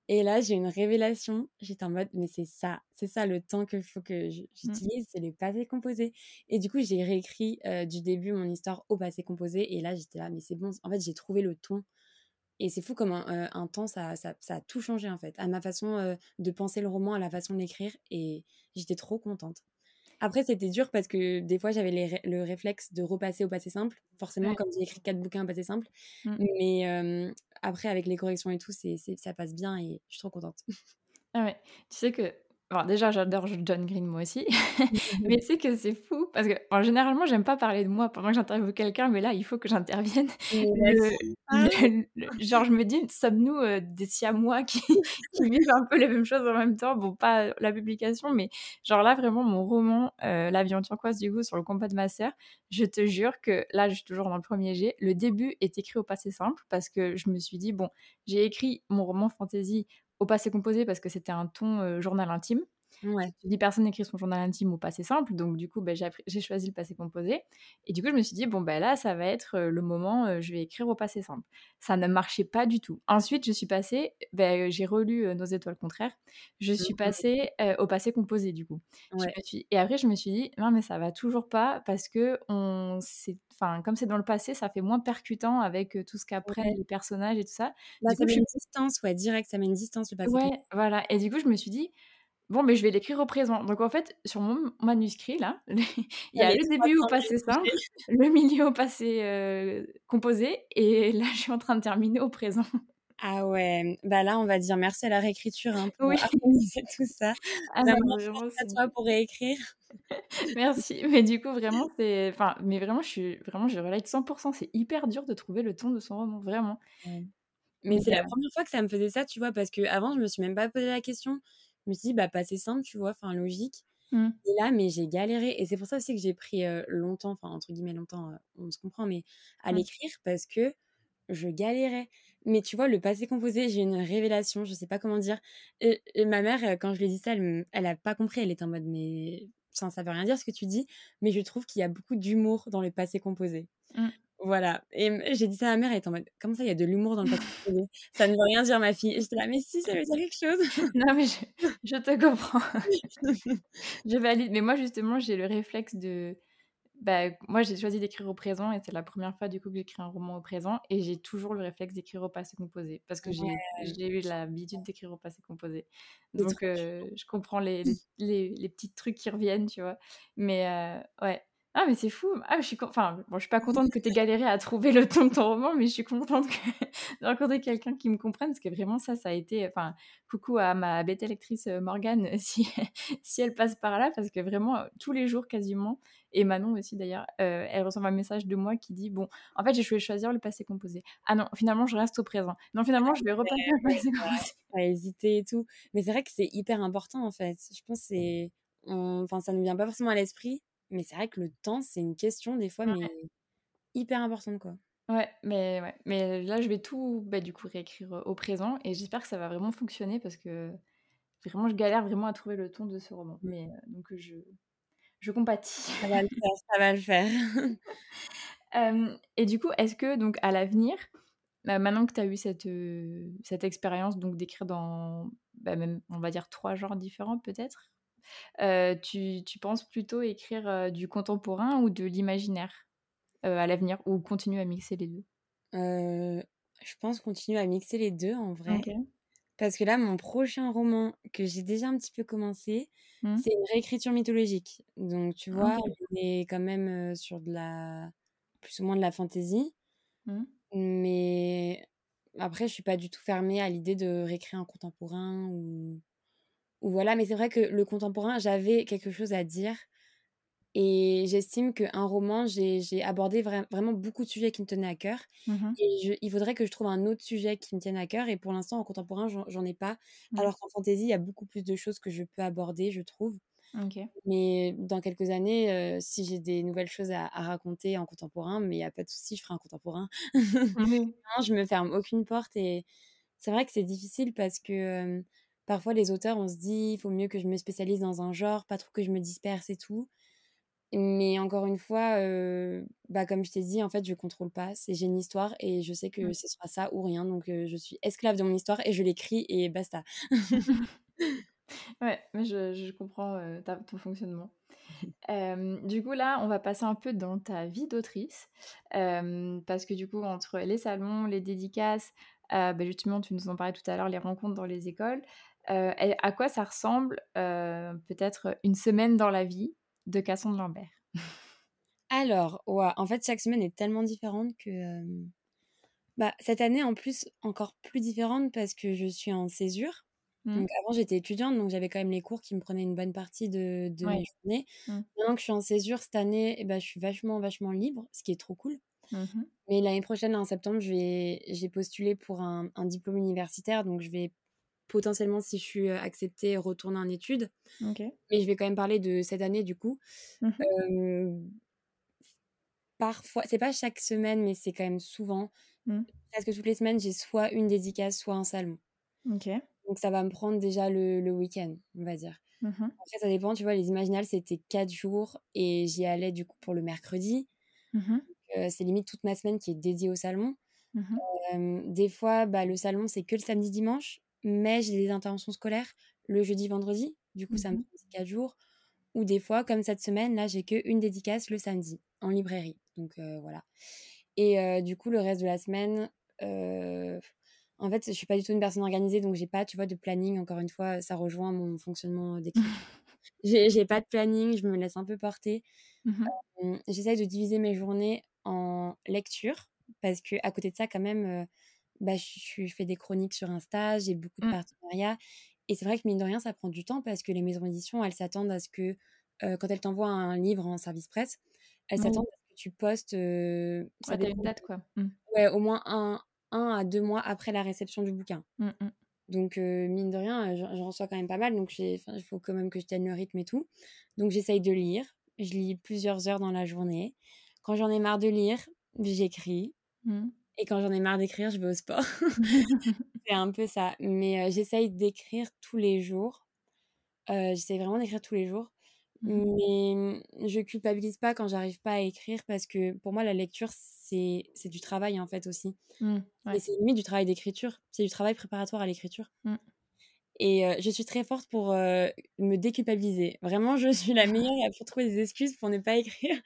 et là, j'ai une révélation. J'étais en mode: «Mais c'est ça, c'est ça le temps qu'il faut que Mmh. j'utilise, c'est le passé composé» et du coup, j'ai réécrit, du début mon histoire au passé composé et là, j'étais là: «Mais c'est bon». En fait, j'ai trouvé le ton et c'est fou comme un, temps ça ça ça a tout changé, en fait, à ma façon, de penser le roman, à la façon de l'écrire et j'étais trop contente. Après, c'était dur parce que des fois, j'avais ré le réflexe de repasser au passé simple. Forcément, Ouais. comme j'ai écrit 4 bouquins au passé simple. Mmh. Mais après avec les corrections et tout, c'est ça passe bien et je suis trop contente. Ah ouais. Tu sais que alors déjà j'adore John Green moi aussi, *laughs* *laughs* mais tu sais que c'est fou parce que, bon généralement j'aime pas parler de moi pendant que j'interviewe quelqu'un, mais là il faut que j'intervienne. Genre je me dis: «Sommes-nous, heu, des siamois qui *laughs* qui vivent un peu les mêmes choses en même temps?» bon pas, heu, la publication, mais genre là vraiment mon roman, L'avion turquoise du coup sur le compas de ma sœur, je te jure que là je suis toujours dans le 1er jet, le début est écrit au passé simple parce que je me suis dit: «Bon, j'ai écrit mon roman fantasy au passé composé parce que c'était un ton, heu, journal intime. Ouais. suis dit: «Personne n'écrit son journal intime au passé simple», donc du coup, beh, j'ai choisi le passé composé et du coup, je me suis dit: «Bon, bah, là, ça va être, le moment, je vais écrire au passé simple». Ça ne marchait pas du tout. Ensuite, je suis passée, beh, j'ai relu, Nos étoiles contraires. Je Mmh suis passée, au passé composé du coup. Ouais. suis et après je me suis dit: «Non, mais ça va toujours pas parce qu'on c'est enfin, comme c'est dans le passé, ça fait moins percutant avec, tout ce Ouais. les personnages et tout ça». Bah, Du ça coup, met une distance, ouais, direct, ça met une distance le passé Ouais, composé. voilà et du coup, je me suis dit: «Bon, beh, je vais l'écrire au présent». Donc en fait, sur mon manuscrit là, *laughs* il y a le 3 début au passé simple, le milieu au passé, heu, composé et *laughs* là, je suis en train de terminer au présent. Ah ouais, bah, là, on va dire merci à la réécriture, hein, pour Oui. harmoniser *laughs* tout ça. Ah non, Vraiment mais force vraiment, à toi pour réécrire. Merci, mais du coup, vraiment, c'est enfin, mais vraiment, je suis vraiment, je relate 100% c'est hyper dur de trouver le ton de son roman, vraiment. Ouais. Mais Mais c'est la 1re fois que ça me faisait ça, tu vois? Parce qu'avant, je me suis même pas posé la question. Je me suis dit: «Bah, passé simple», tu vois? Enfin logique Mmh. et là, mais j'ai galéré et c'est pour ça aussi que j'ai pris, longtemps, enfin entre guillemets «longtemps», on se comprend, mais à l'écrire parce que je galérais. Mais tu vois, le passé composé, j'ai une révélation, je sais pas comment dire et et ma mère, quand je lui ai dit ça, elle elle a pas compris, elle était en mode: «Mais enfin, ça veut rien dire ce que tu dis», mais je trouve qu'il y a beaucoup d'humour dans le passé composé. Mmh. Voilà et j'ai dit ça à ma mère, elle était en mode: «Comment ça, il y a de l'humour dans le passé composé? Ça ne veut rien dire ma fille» et j'étais là: «Mais si, ça veut dire quelque chose!» Non, mais je je te comprends. *laughs* Je valide, mais moi, justement, j'ai le réflexe de bah, moi, j'ai choisi d'écrire au présent et c'est la 1re fois, du coup, que j'écris un roman au présent et j'ai toujours le réflexe d'écrire au passé composé parce que j'ai Ouais. j'ai eu l'habitude d'écrire au passé composé. Donc heu, je comprends les les *laughs* les les petits trucs qui reviennent, tu vois? Mais heu, ouais. Ah mais c'est fou! Ah je suis enfin, bon je suis pas contente que tu aies galéré à trouver le ton de ton roman, mais je suis contente que *laughs* de rencontrer quelqu'un qui me comprenne parce que vraiment ça, ça a été enfin, coucou à ma bêta lectrice, heu, Morgane, *laughs* si si elle passe par là parce que vraiment, heu, tous les jours quasiment et Manon aussi d'ailleurs, heu, elle reçoit un message de moi qui dit: «Bon, en fait, j'ai choisi choisir le passé composé. Ah non, finalement, je reste au présent. Non, finalement, je vais repasser au passé composé». *laughs* À hésiter et tout. Mais c'est vrai que c'est hyper important, en fait. Je pense c'est on enfin, ça ne vient pas forcément à l'esprit, mais c'est vrai que le temps, c'est une question des fois, mais hyper importante, quoi. Ouais, mais ouais, mais là, je vais tout, bah, du coup, réécrire, au présent et j'espère que ça va vraiment fonctionner parce que vraiment, je galère vraiment à trouver le ton de ce roman. Mmh. Mais donc je je compatis. Ça va le faire, ça va le faire. *laughs* Hem et du coup, est-ce que donc à l'avenir, bah, maintenant que tu as eu cette, expérience donc d'écrire dans, bah, même, on va dire 3 genres différents peut-être? Tu tu penses plutôt écrire, du contemporain ou de l'imaginaire, à l'avenir ou continuer à mixer les 2? Heu, je pense continuer à mixer les 2 en vrai. Parce que là, mon prochain roman que j'ai déjà un petit peu commencé, Mmh. c'est une réécriture mythologique. Donc tu vois, on est quand même, sur de la plus ou moins de la fantaisie. Mmh. Mais après, je suis pas du tout fermée à l'idée de réécrire un contemporain ou ou voilà. Mais c'est vrai que le contemporain, j'avais quelque chose à dire et j'estime qu'un roman, j'ai abordé vraim vraiment beaucoup de sujets qui me tenaient à cœur Mmh mh. et je il faudrait que je trouve un autre sujet qui me tienne à cœur et pour l'instant, en contemporain, j'en ai pas. Mmh. Alors qu'en fantaisie, il y a beaucoup plus de choses que je peux aborder, je trouve. Mais dans quelques années, heu, si j'ai des nouvelles choses à à raconter en contemporain, mais il y a pas de souci, je ferai un contemporain. *laughs* Oui. Non, je me ferme aucune porte et c'est vrai que c'est difficile parce que, parfois les auteurs, on se dit: «Il faut mieux que je me spécialise dans un genre, pas trop que je me disperse et tout». Mais encore une fois, bah, comme je t'ai dit, en fait, je contrôle pas. C'est j'ai une histoire et je sais que Mmh. ce sera ça ou rien, donc je suis esclave de mon histoire et je l'écris et basta. *laughs* Ouais, mais je je comprends, ta ton fonctionnement. *laughs* Du coup, là, on va passer un peu dans ta vie d'autrice, parce que du coup, entre les salons, les dédicaces, bah, justement, tu nous en parlais tout à l'heure, les rencontres dans les écoles, et à quoi ça ressemble, heu, peut-être, une semaine dans la vie de Cassandre Lambert? Alors, ouah, en fait, chaque semaine est tellement différente que, bah, cette année, en plus, encore plus différente parce que je suis en césure. Mmh. Donc avant, j'étais étudiante, donc j'avais quand même les cours qui me prenaient une bonne partie de de Ouais. mes journées. Mmh. Maintenant que je suis en césure cette année et bah, je suis vachement, vachement libre, ce qui est trop cool. Mmh mh. Mais l'année prochaine, en septembre, j'ai postulé pour un un diplôme universitaire, donc je vais potentiellement, si je suis, heu, acceptée, retourner en études. Mais je vais quand même parler de cette année, du coup. Mmh. Hem, parfois c'est pas chaque semaine, mais c'est quand même souvent. Mmh. Presque toutes les semaines, j'ai soit une dédicace, soit un salon. Donc ça va me prendre déjà le le week-end, on va dire. Mmh mh. Après ça dépend, tu vois? Les Imaginales, c'était 4 jours et j'y allais du coup pour le mercredi. Heu, c'est limite toute ma semaine qui est dédiée au salon. Des fois, bah, le salon, c'est que le samedi, dimanche, mais j'ai des interventions scolaires le jeudi, vendredi. Du coup, Mmh ça me mh. prend aussi 4 jours. Ou des fois, comme cette semaine, là, j'ai qu'une dédicace le samedi en librairie. Donc heu, voilà. Et heu, du coup, le reste de la semaine, heu, en fait, je suis pas du tout une personne organisée, donc j'ai pas, tu vois, de planning. Encore une fois, ça rejoint mon fonctionnement, d'écriture. *laughs* J'ai pas de planning, je me laisse un peu porter. Mmh mh. Hem, j'essaye de diviser mes journées en lecture parce qu'à côté de ça, quand même, bah, je je fais des chroniques sur Insta, j'ai beaucoup de Mmh. partenariats et c'est vrai que mine de rien, ça prend du temps parce que les maisons d'édition, elles s'attendent à ce que, quand elles t'envoient un livre en service presse, elles Oui. s'attendent à ce que tu postes, heu, ça Ouais, une date, quoi. Mmh. ouais, au moins un 1 à 2 mois après la réception du bouquin. Mmh. Donc mine de rien, j'en reçois quand même pas mal, donc il faut quand même que je tienne le rythme et tout. Donc j'essaye de lire. Je lis plusieurs heures dans la journée. Quand j'en ai marre de lire, j'écris Mmh. Et quand j'en ai marre d'écrire, je vais au sport. *laughs* C'est un peu ça. Mais j'essaye d'écrire tous les jours. J'essaye vraiment d'écrire tous les jours. Mmh mh. Mais mmh, je culpabilise pas quand j'arrive pas à écrire parce que pour moi, la lecture, c'est c'est du travail, en fait, aussi. Mmh. Et c'est limite du travail d'écriture. C'est du travail préparatoire à l'écriture. Mmh. Et je suis très forte pour, me déculpabiliser. Vraiment, je suis la meilleure pour trouver des excuses pour ne pas écrire.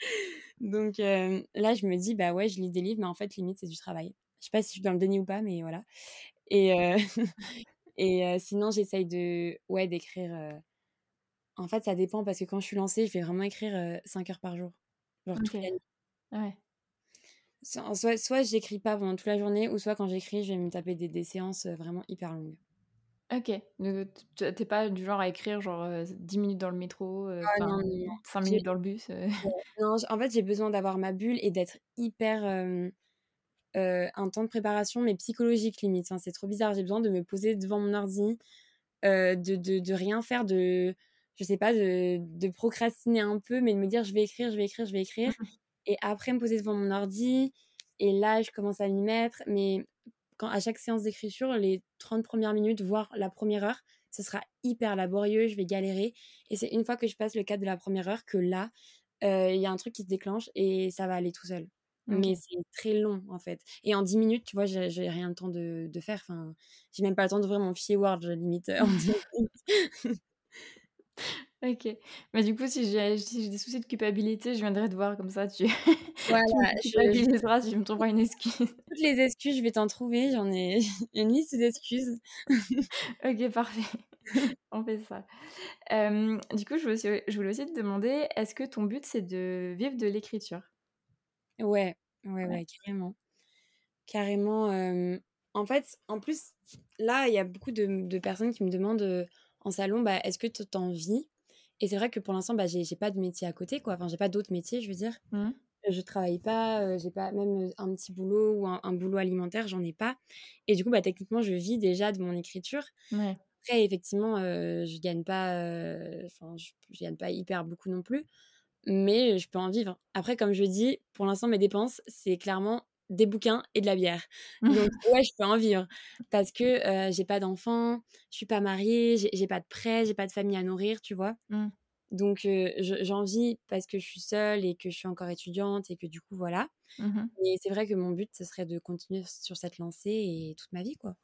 Donc hem, là, je me dis: «Bah, ouais, je lis des livres, mais en fait, limite, c'est du travail». Je sais pas si je suis dans le déni ou pas, mais voilà. Et heu *laughs* et heu, sinon, j'essaye de ouais, d'écrire, en fait, ça dépend parce que quand je suis lancée, je vais vraiment écrire, heu, 5 heures par jour. genre toute la nuit. Ouais. Soit, soit j'écris pas pendant toute la journée, ou soit quand j'écris, je vais me taper des, des séances vraiment hyper longues. OK. Donc t'es pas du genre à écrire genre 10 minutes dans le métro, Ah non, non, non. 5 minutes dans le bus. Non, en fait, j'ai besoin d'avoir ma bulle et d'être hyper. un temps de préparation, mais psychologique limite. c'est trop bizarre. J'ai besoin de me poser devant mon ordi, de, de, de, rien faire, de. Je sais pas, de, de procrastiner un peu, mais de me dire je vais écrire, je vais écrire, je vais écrire. *laughs* Et après, me poser devant mon ordi. Et là, je commence à m'y mettre. Mais quand, à chaque séance d'écriture, les 30 premières minutes, voire la première heure, ce sera hyper laborieux, je vais galérer. Et c'est une fois que je passe le cadre de la première heure que là, il y a un truc qui se déclenche et ça va aller tout seul. Mais c'est très long en fait. Et en 10 minutes, tu vois, j'ai rien le temps de, de faire. Enfin, j'ai même pas le temps d'ouvrir mon fichier Word, limite. En 10 minutes. *laughs* OK. Mais du coup, si j'ai des soucis de culpabilité, je viendrai te voir comme ça, tu *laughs* voilà, tu me culpabiliseras si je me trouveras une excuse. *laughs* Toutes les excuses, je vais t'en trouver, j'en ai *laughs* une liste d'excuses. OK, parfait. On fait ça. du coup, je voulais, aussi, je voulais aussi te demander, est-ce que ton but, c'est de vivre de l'écriture? Ouais, ouais, ouais, carrément. Carrément. en fait, en plus, là, il y a beaucoup de, de, personnes qui me demandent en salon, bah, est-ce que tu t'en vis? Et c'est vrai que pour l'instant, bah, j'ai pas de métier à côté, quoi. Enfin, j'ai pas d'autres métiers, je veux dire. Mmh. Je travaille pas, j'ai pas même un petit boulot ou un, boulot alimentaire, j'en ai pas. Et du coup, bah, techniquement, je vis déjà de mon écriture. Après, effectivement, je gagne pas, enfin, je, je gagne pas hyper beaucoup non plus, mais je peux en vivre. Après, comme je dis, pour l'instant, mes dépenses, c'est clairement des bouquins et de la bière. Donc *laughs* ouais, je peux en vivre parce que j'ai pas d'enfants, je suis pas mariée, j'ai pas de prêt, j'ai pas de famille à nourrir, tu vois? Mmh. Donc j'en vis parce que je suis seule et que je suis encore étudiante et que du coup voilà. Mmh et c'est vrai que mon but ce serait de continuer sur cette lancée et toute ma vie quoi.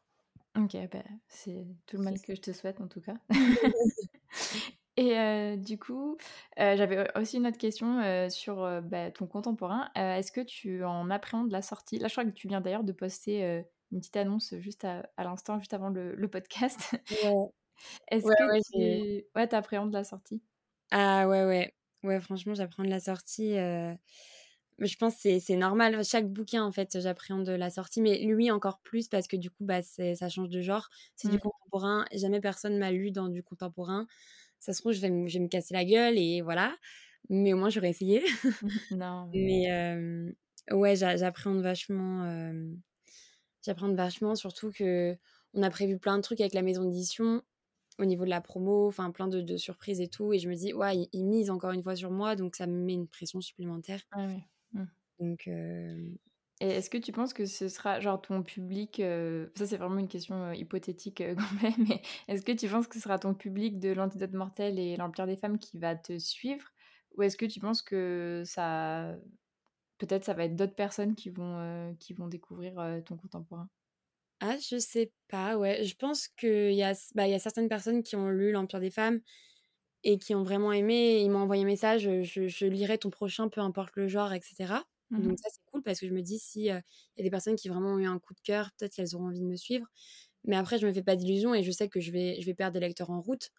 Ok, bah, c'est tout le mal que je te souhaite en tout cas. *laughs* *laughs* Et du coup, j'avais aussi une autre question sur bah, ton contemporain. Est-ce que tu en appréhendes la sortie? Là, je crois que tu viens d'ailleurs de poster une petite annonce juste à, l'instant, juste avant le, podcast. Ouais. *laughs* Est-ce que tu ouais, appréhendes la sortie? Ah ouais, ouais. Ouais, franchement, j'appréhende la sortie. Je pense que c'est normal. Chaque bouquin, en fait, j'appréhende la sortie. Mais lui, encore plus, parce que du coup, bah, ça change de genre. C'est du mmh. contemporain. Jamais personne m'a lu dans du contemporain ça se trouve, je vais, me, je vais me casser la gueule et voilà. Mais au moins, j'aurais essayé. *laughs* non. *laughs* Mais ouais, j'appréhende vachement. j'appréhende vachement, surtout que on a prévu plein de trucs avec la maison d'édition au niveau de la promo, enfin plein de, surprises et tout. Et je me dis, ouais, ils, misent encore une fois sur moi, donc ça me met une pression supplémentaire. Ah oui. Mmh. Donc, est-ce que tu penses que ce sera genre ton public, euh, ça c'est vraiment une question euh, hypothétique euh, *laughs* quand même, mais est-ce que tu penses que ce sera ton public de l'antidote mortel et l'Empire des femmes qui va te suivre? Ou est-ce que tu penses que ça, peut-être ça va être d'autres personnes qui vont, qui vont découvrir ton contemporain? Ah, je sais pas, ouais. Je pense qu'il y, a, bah, y a certaines personnes qui ont lu l'Empire des femmes et qui ont vraiment aimé. Ils m'ont envoyé un message, je lirai ton prochain, peu importe le genre, etc. Mmh Donc ça, c'est cool parce que je me dis, s'il y a des personnes qui vraiment ont eu un coup de cœur, peut-être qu'elles auront envie de me suivre. Mais après, je me fais pas d'illusions et je sais que je vais, je vais perdre des lecteurs en route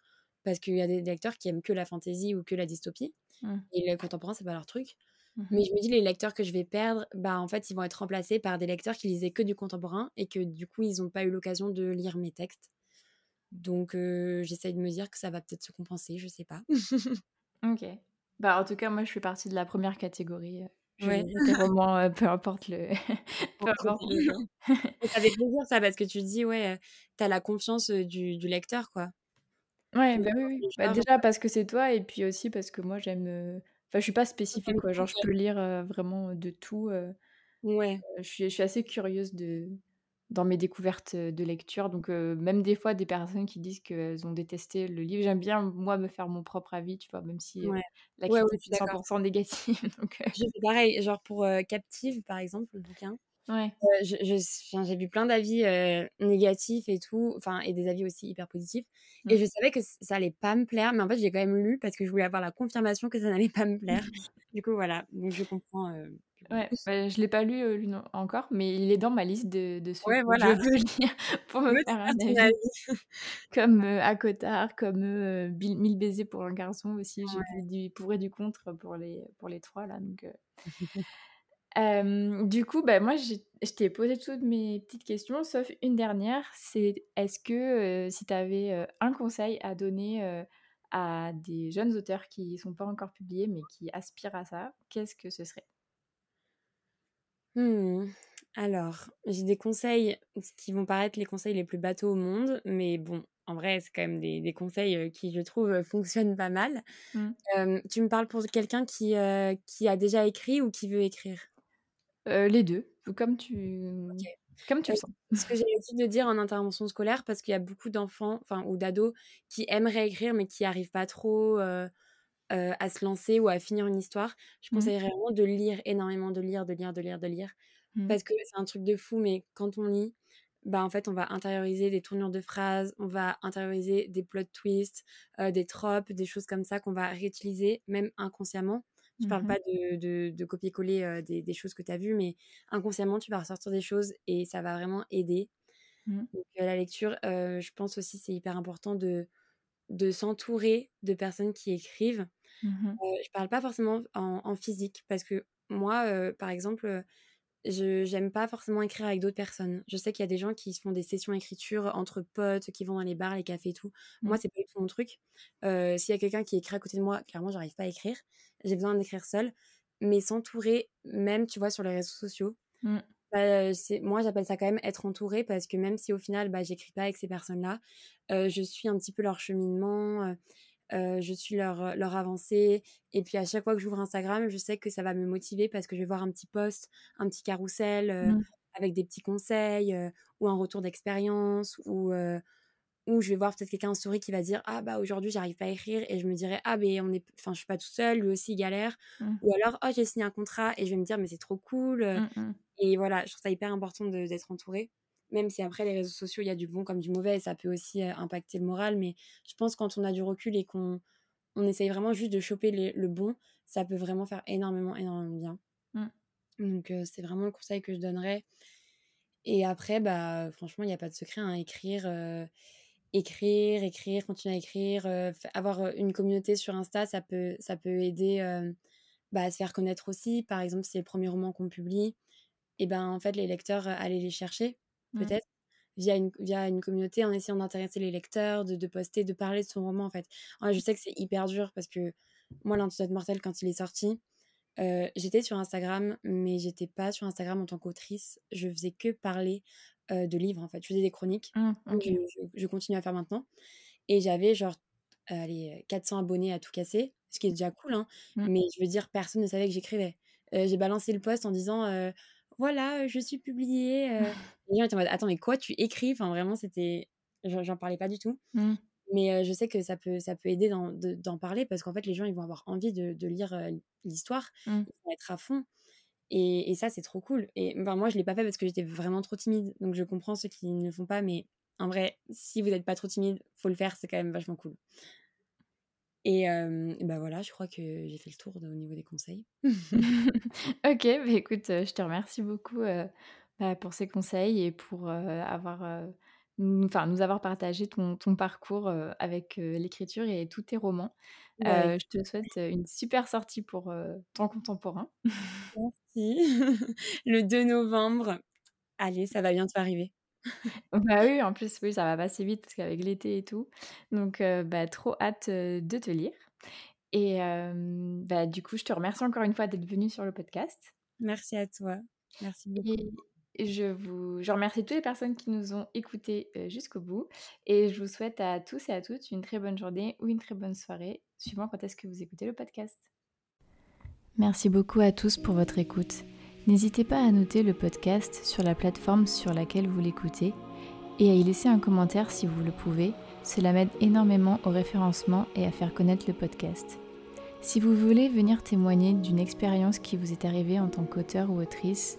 parce qu'il y a des lecteurs qui aiment que la fantaisie ou que la dystopie. Mmh. Et le contemporain, c'est pas leur truc. Mmh Mais je me dis, les lecteurs que je vais perdre, bah, en fait, ils vont être remplacés par des lecteurs qui lisaient que du contemporain et que du coup, ils n'ont pas eu l'occasion de lire mes textes. Donc, j'essaye de me dire que ça va peut-être se compenser, je sais pas. *laughs* ok. Bah, en tout cas, moi, je fais partie de la première catégorie. Ouais. tes *laughs* romans, peu importe le *laughs* peu importe le genre. ça fait plaisir ça, parce que tu dis, ouais, tu as la confiance, du, du lecteur, quoi. Ouais, bah, oui, oui. Bah, déjà parce que c'est toi et puis aussi parce que moi j'aime, enfin je suis pas spécifique quoi, genre je peux lire, vraiment de tout, Ouais. je suis je suis assez curieuse de dans mes découvertes de lecture. Donc, même des fois, des personnes qui disent qu'elles ont détesté le livre, j'aime bien, moi, me faire mon propre avis, tu vois, même si la critique est 100% négative. *laughs* Donc, Je fais pareil, genre pour Captive, par exemple, le bouquin. Ouais. j'ai vu plein d'avis négatifs et tout, enfin, et des avis aussi hyper positifs. Et mmh. je savais que ça allait pas me plaire, mais en fait, j'ai quand même lu parce que je voulais avoir la confirmation que ça n'allait pas me plaire. *laughs* du coup, voilà. Donc, je comprends, Ouais, bah, je l'ai pas lu, heu, lui non encore, mais il est dans ma liste de de ceux Ouais, que je voilà. veux *laughs* lire pour me Me faire un avis. avis. *laughs* Comme, heu, ACOTAR, comme, heu, Bill 1000 baisers pour un garçon aussi, j'ai Ouais. vu du pour et du contre pour les pour les 3 là, donc *laughs* du coup, bah, moi j'ai je t'ai posé toutes mes petites questions sauf une dernière, c'est est-ce que, si tu avais, un conseil à donner, à des jeunes auteurs qui sont pas encore publiés, mais qui aspirent à ça, qu'est-ce que ce serait? Mmh Alors, j'ai des conseils qui vont paraître les conseils les plus bateaux au monde, mais bon, en vrai, c'est quand même des des conseils, qui je trouve, fonctionnent pas mal. Mmh. Tu me parles pour quelqu'un qui, qui a déjà écrit ou qui veut écrire? Les 2, comme tu comme tu le sens. ce que j'ai l'habitude de dire en intervention scolaire, parce qu'il y a beaucoup d'enfants, enfin ou d'ados qui aimeraient écrire, mais qui arrivent pas trop, à se lancer ou à finir une histoire. Je Mmh. conseillerais vraiment de lire énormément, de lire, de lire, de lire, de lire. Mmh. Parce que c'est un truc de fou, mais quand on lit, bah, en fait, on va intérioriser des tournures de phrases, on va intérioriser des plot twists, des tropes, des choses comme ça qu'on va réutiliser, même inconsciemment. Je Mmh parle mh. pas de de de copier-coller, des des choses que tu as vues, mais inconsciemment, tu vas ressortir des choses et ça va vraiment aider. Mmh. Donc la lecture, je pense aussi c'est hyper important de de s'entourer de personnes qui écrivent. Mmh mh. Heu, je parle pas forcément en en physique parce que moi, heu, par exemple, heu, je j'aime pas forcément écrire avec d'autres personnes. Je sais qu'il y a des gens qui se font des sessions écriture entre potes, qui vont dans les bars, les cafés et tout. Moi, Mmh. c'est pas du tout mon truc. Heu, s'il y a quelqu'un qui écrit à côté de moi, clairement, j'arrive pas à écrire. J'ai besoin d'écrire seule, mais s'entourer, même, tu vois, sur les réseaux sociaux, Mmh. Bah, moi, j'appelle ça quand même être entourée parce que même si au final, bah, j'écris pas avec ces personnes-là, je suis un petit peu leur cheminement, je suis leur, leur avancée et puis à chaque fois que j'ouvre Instagram, je sais que ça va me motiver parce que je vais voir un petit post, un petit carrousel, Mmh. avec des petits conseils, ou un retour d'expérience ou ou je vais voir peut-être quelqu'un en story qui va dire: «Ah bah, aujourd'hui j'arrive pas à écrire» et je me dirai: «Ah beh, on est enfin, je suis pas toute seule, lui aussi il galère» Mmh. ou alors: «Oh j'ai signé un contrat» et je vais me dire: «Mais c'est trop cool», heu Mmh mh. et voilà, je trouve ça hyper important d'être entourée. Même si après les réseaux sociaux, il y a du bon comme du mauvais et ça peut aussi, heu, impacter le moral, mais je pense quand on a du recul et qu'on on essaye vraiment juste de choper les le bon, ça peut vraiment faire énormément, énormément de bien. Mmh. Donc heu, c'est vraiment le conseil que je donnerais et après, bah, franchement, il y a pas de secret, hein, écrire, écrire, écrire, continuer à écrire, heu, f avoir, une communauté sur Insta, ça peut ça peut aider, bah, à se faire connaître aussi. Par exemple, si c'est le 1er roman qu'on publie et ben, en fait, les lecteurs, heu, aller les chercher, Mmh. peut-être, via une via une communauté en essayant d'intéresser les lecteurs, de de poster, de parler de son roman, en fait. Je sais que c'est hyper dur parce que moi, L'Antidote mortel, quand il est sorti, heu, j'étais sur Instagram, mais j'étais pas sur Instagram en tant qu'autrice. Je faisais que parler, heu, de livres, en fait. Je faisais des chroniques, Mmh. comme je OK. je je continue à faire maintenant et j'avais genre, allez, heu, 400 abonnés à tout casser, ce qui est déjà cool, hein, Mmh. mais je veux dire, personne ne savait que j'écrivais. J'ai balancé le post en disant, «Voilà, je suis publiée, *laughs* heu» les gens étaient en mode: «Attends, mais quoi? Tu écris?» enfin, vraiment, c'était j'en j'en parlais pas du tout, Mmh. Mais je sais que ça peut ça peut aider d'en de d'en parler parce qu'en fait, les gens, ils vont avoir envie de de lire, l'histoire. Mmh. Ils vont être à fond et et ça, c'est trop cool et ben, moi, je l'ai pas fait parce que j'étais vraiment trop timide, donc je comprends ceux qui ne le font pas, mais en vrai, si vous êtes pas trop timide, faut le faire, c'est quand même vachement cool. Et bah, voilà, je crois que j'ai fait le tour de au niveau des conseils. *laughs* OK, bah, écoute, je te remercie beaucoup, bah, pour ces conseils et pour, avoir, heu, n enfin, nous avoir partagé ton ton parcours, avec, l'écriture et tous tes romans. Bah, je te souhaite, une super sortie pour, ton contemporain. Merci. *laughs* Le 2 novembre. Allez, ça va bientôt arriver. Bah, oui, en plus, oui, ça va passer vite parce qu'avec l'été et tout, donc bah, trop hâte, de te lire et bah, du coup, je te remercie encore une fois d'être venu sur le podcast. Merci à toi. Merci beaucoup. Et je vous remercie toutes les personnes qui nous ont écoutés, heu, jusqu'au bout et je vous souhaite à tous et à toutes une très bonne journée ou une très bonne soirée, suivant quand est-ce que vous écoutez le podcast. Merci beaucoup à tous pour votre écoute. N'hésitez pas à noter le podcast sur la plateforme sur laquelle vous l'écoutez et à y laisser un commentaire si vous le pouvez. Cela m'aide énormément au référencement et à faire connaître le podcast. Si vous voulez venir témoigner d'une expérience qui vous est arrivée en tant qu'auteur ou autrice,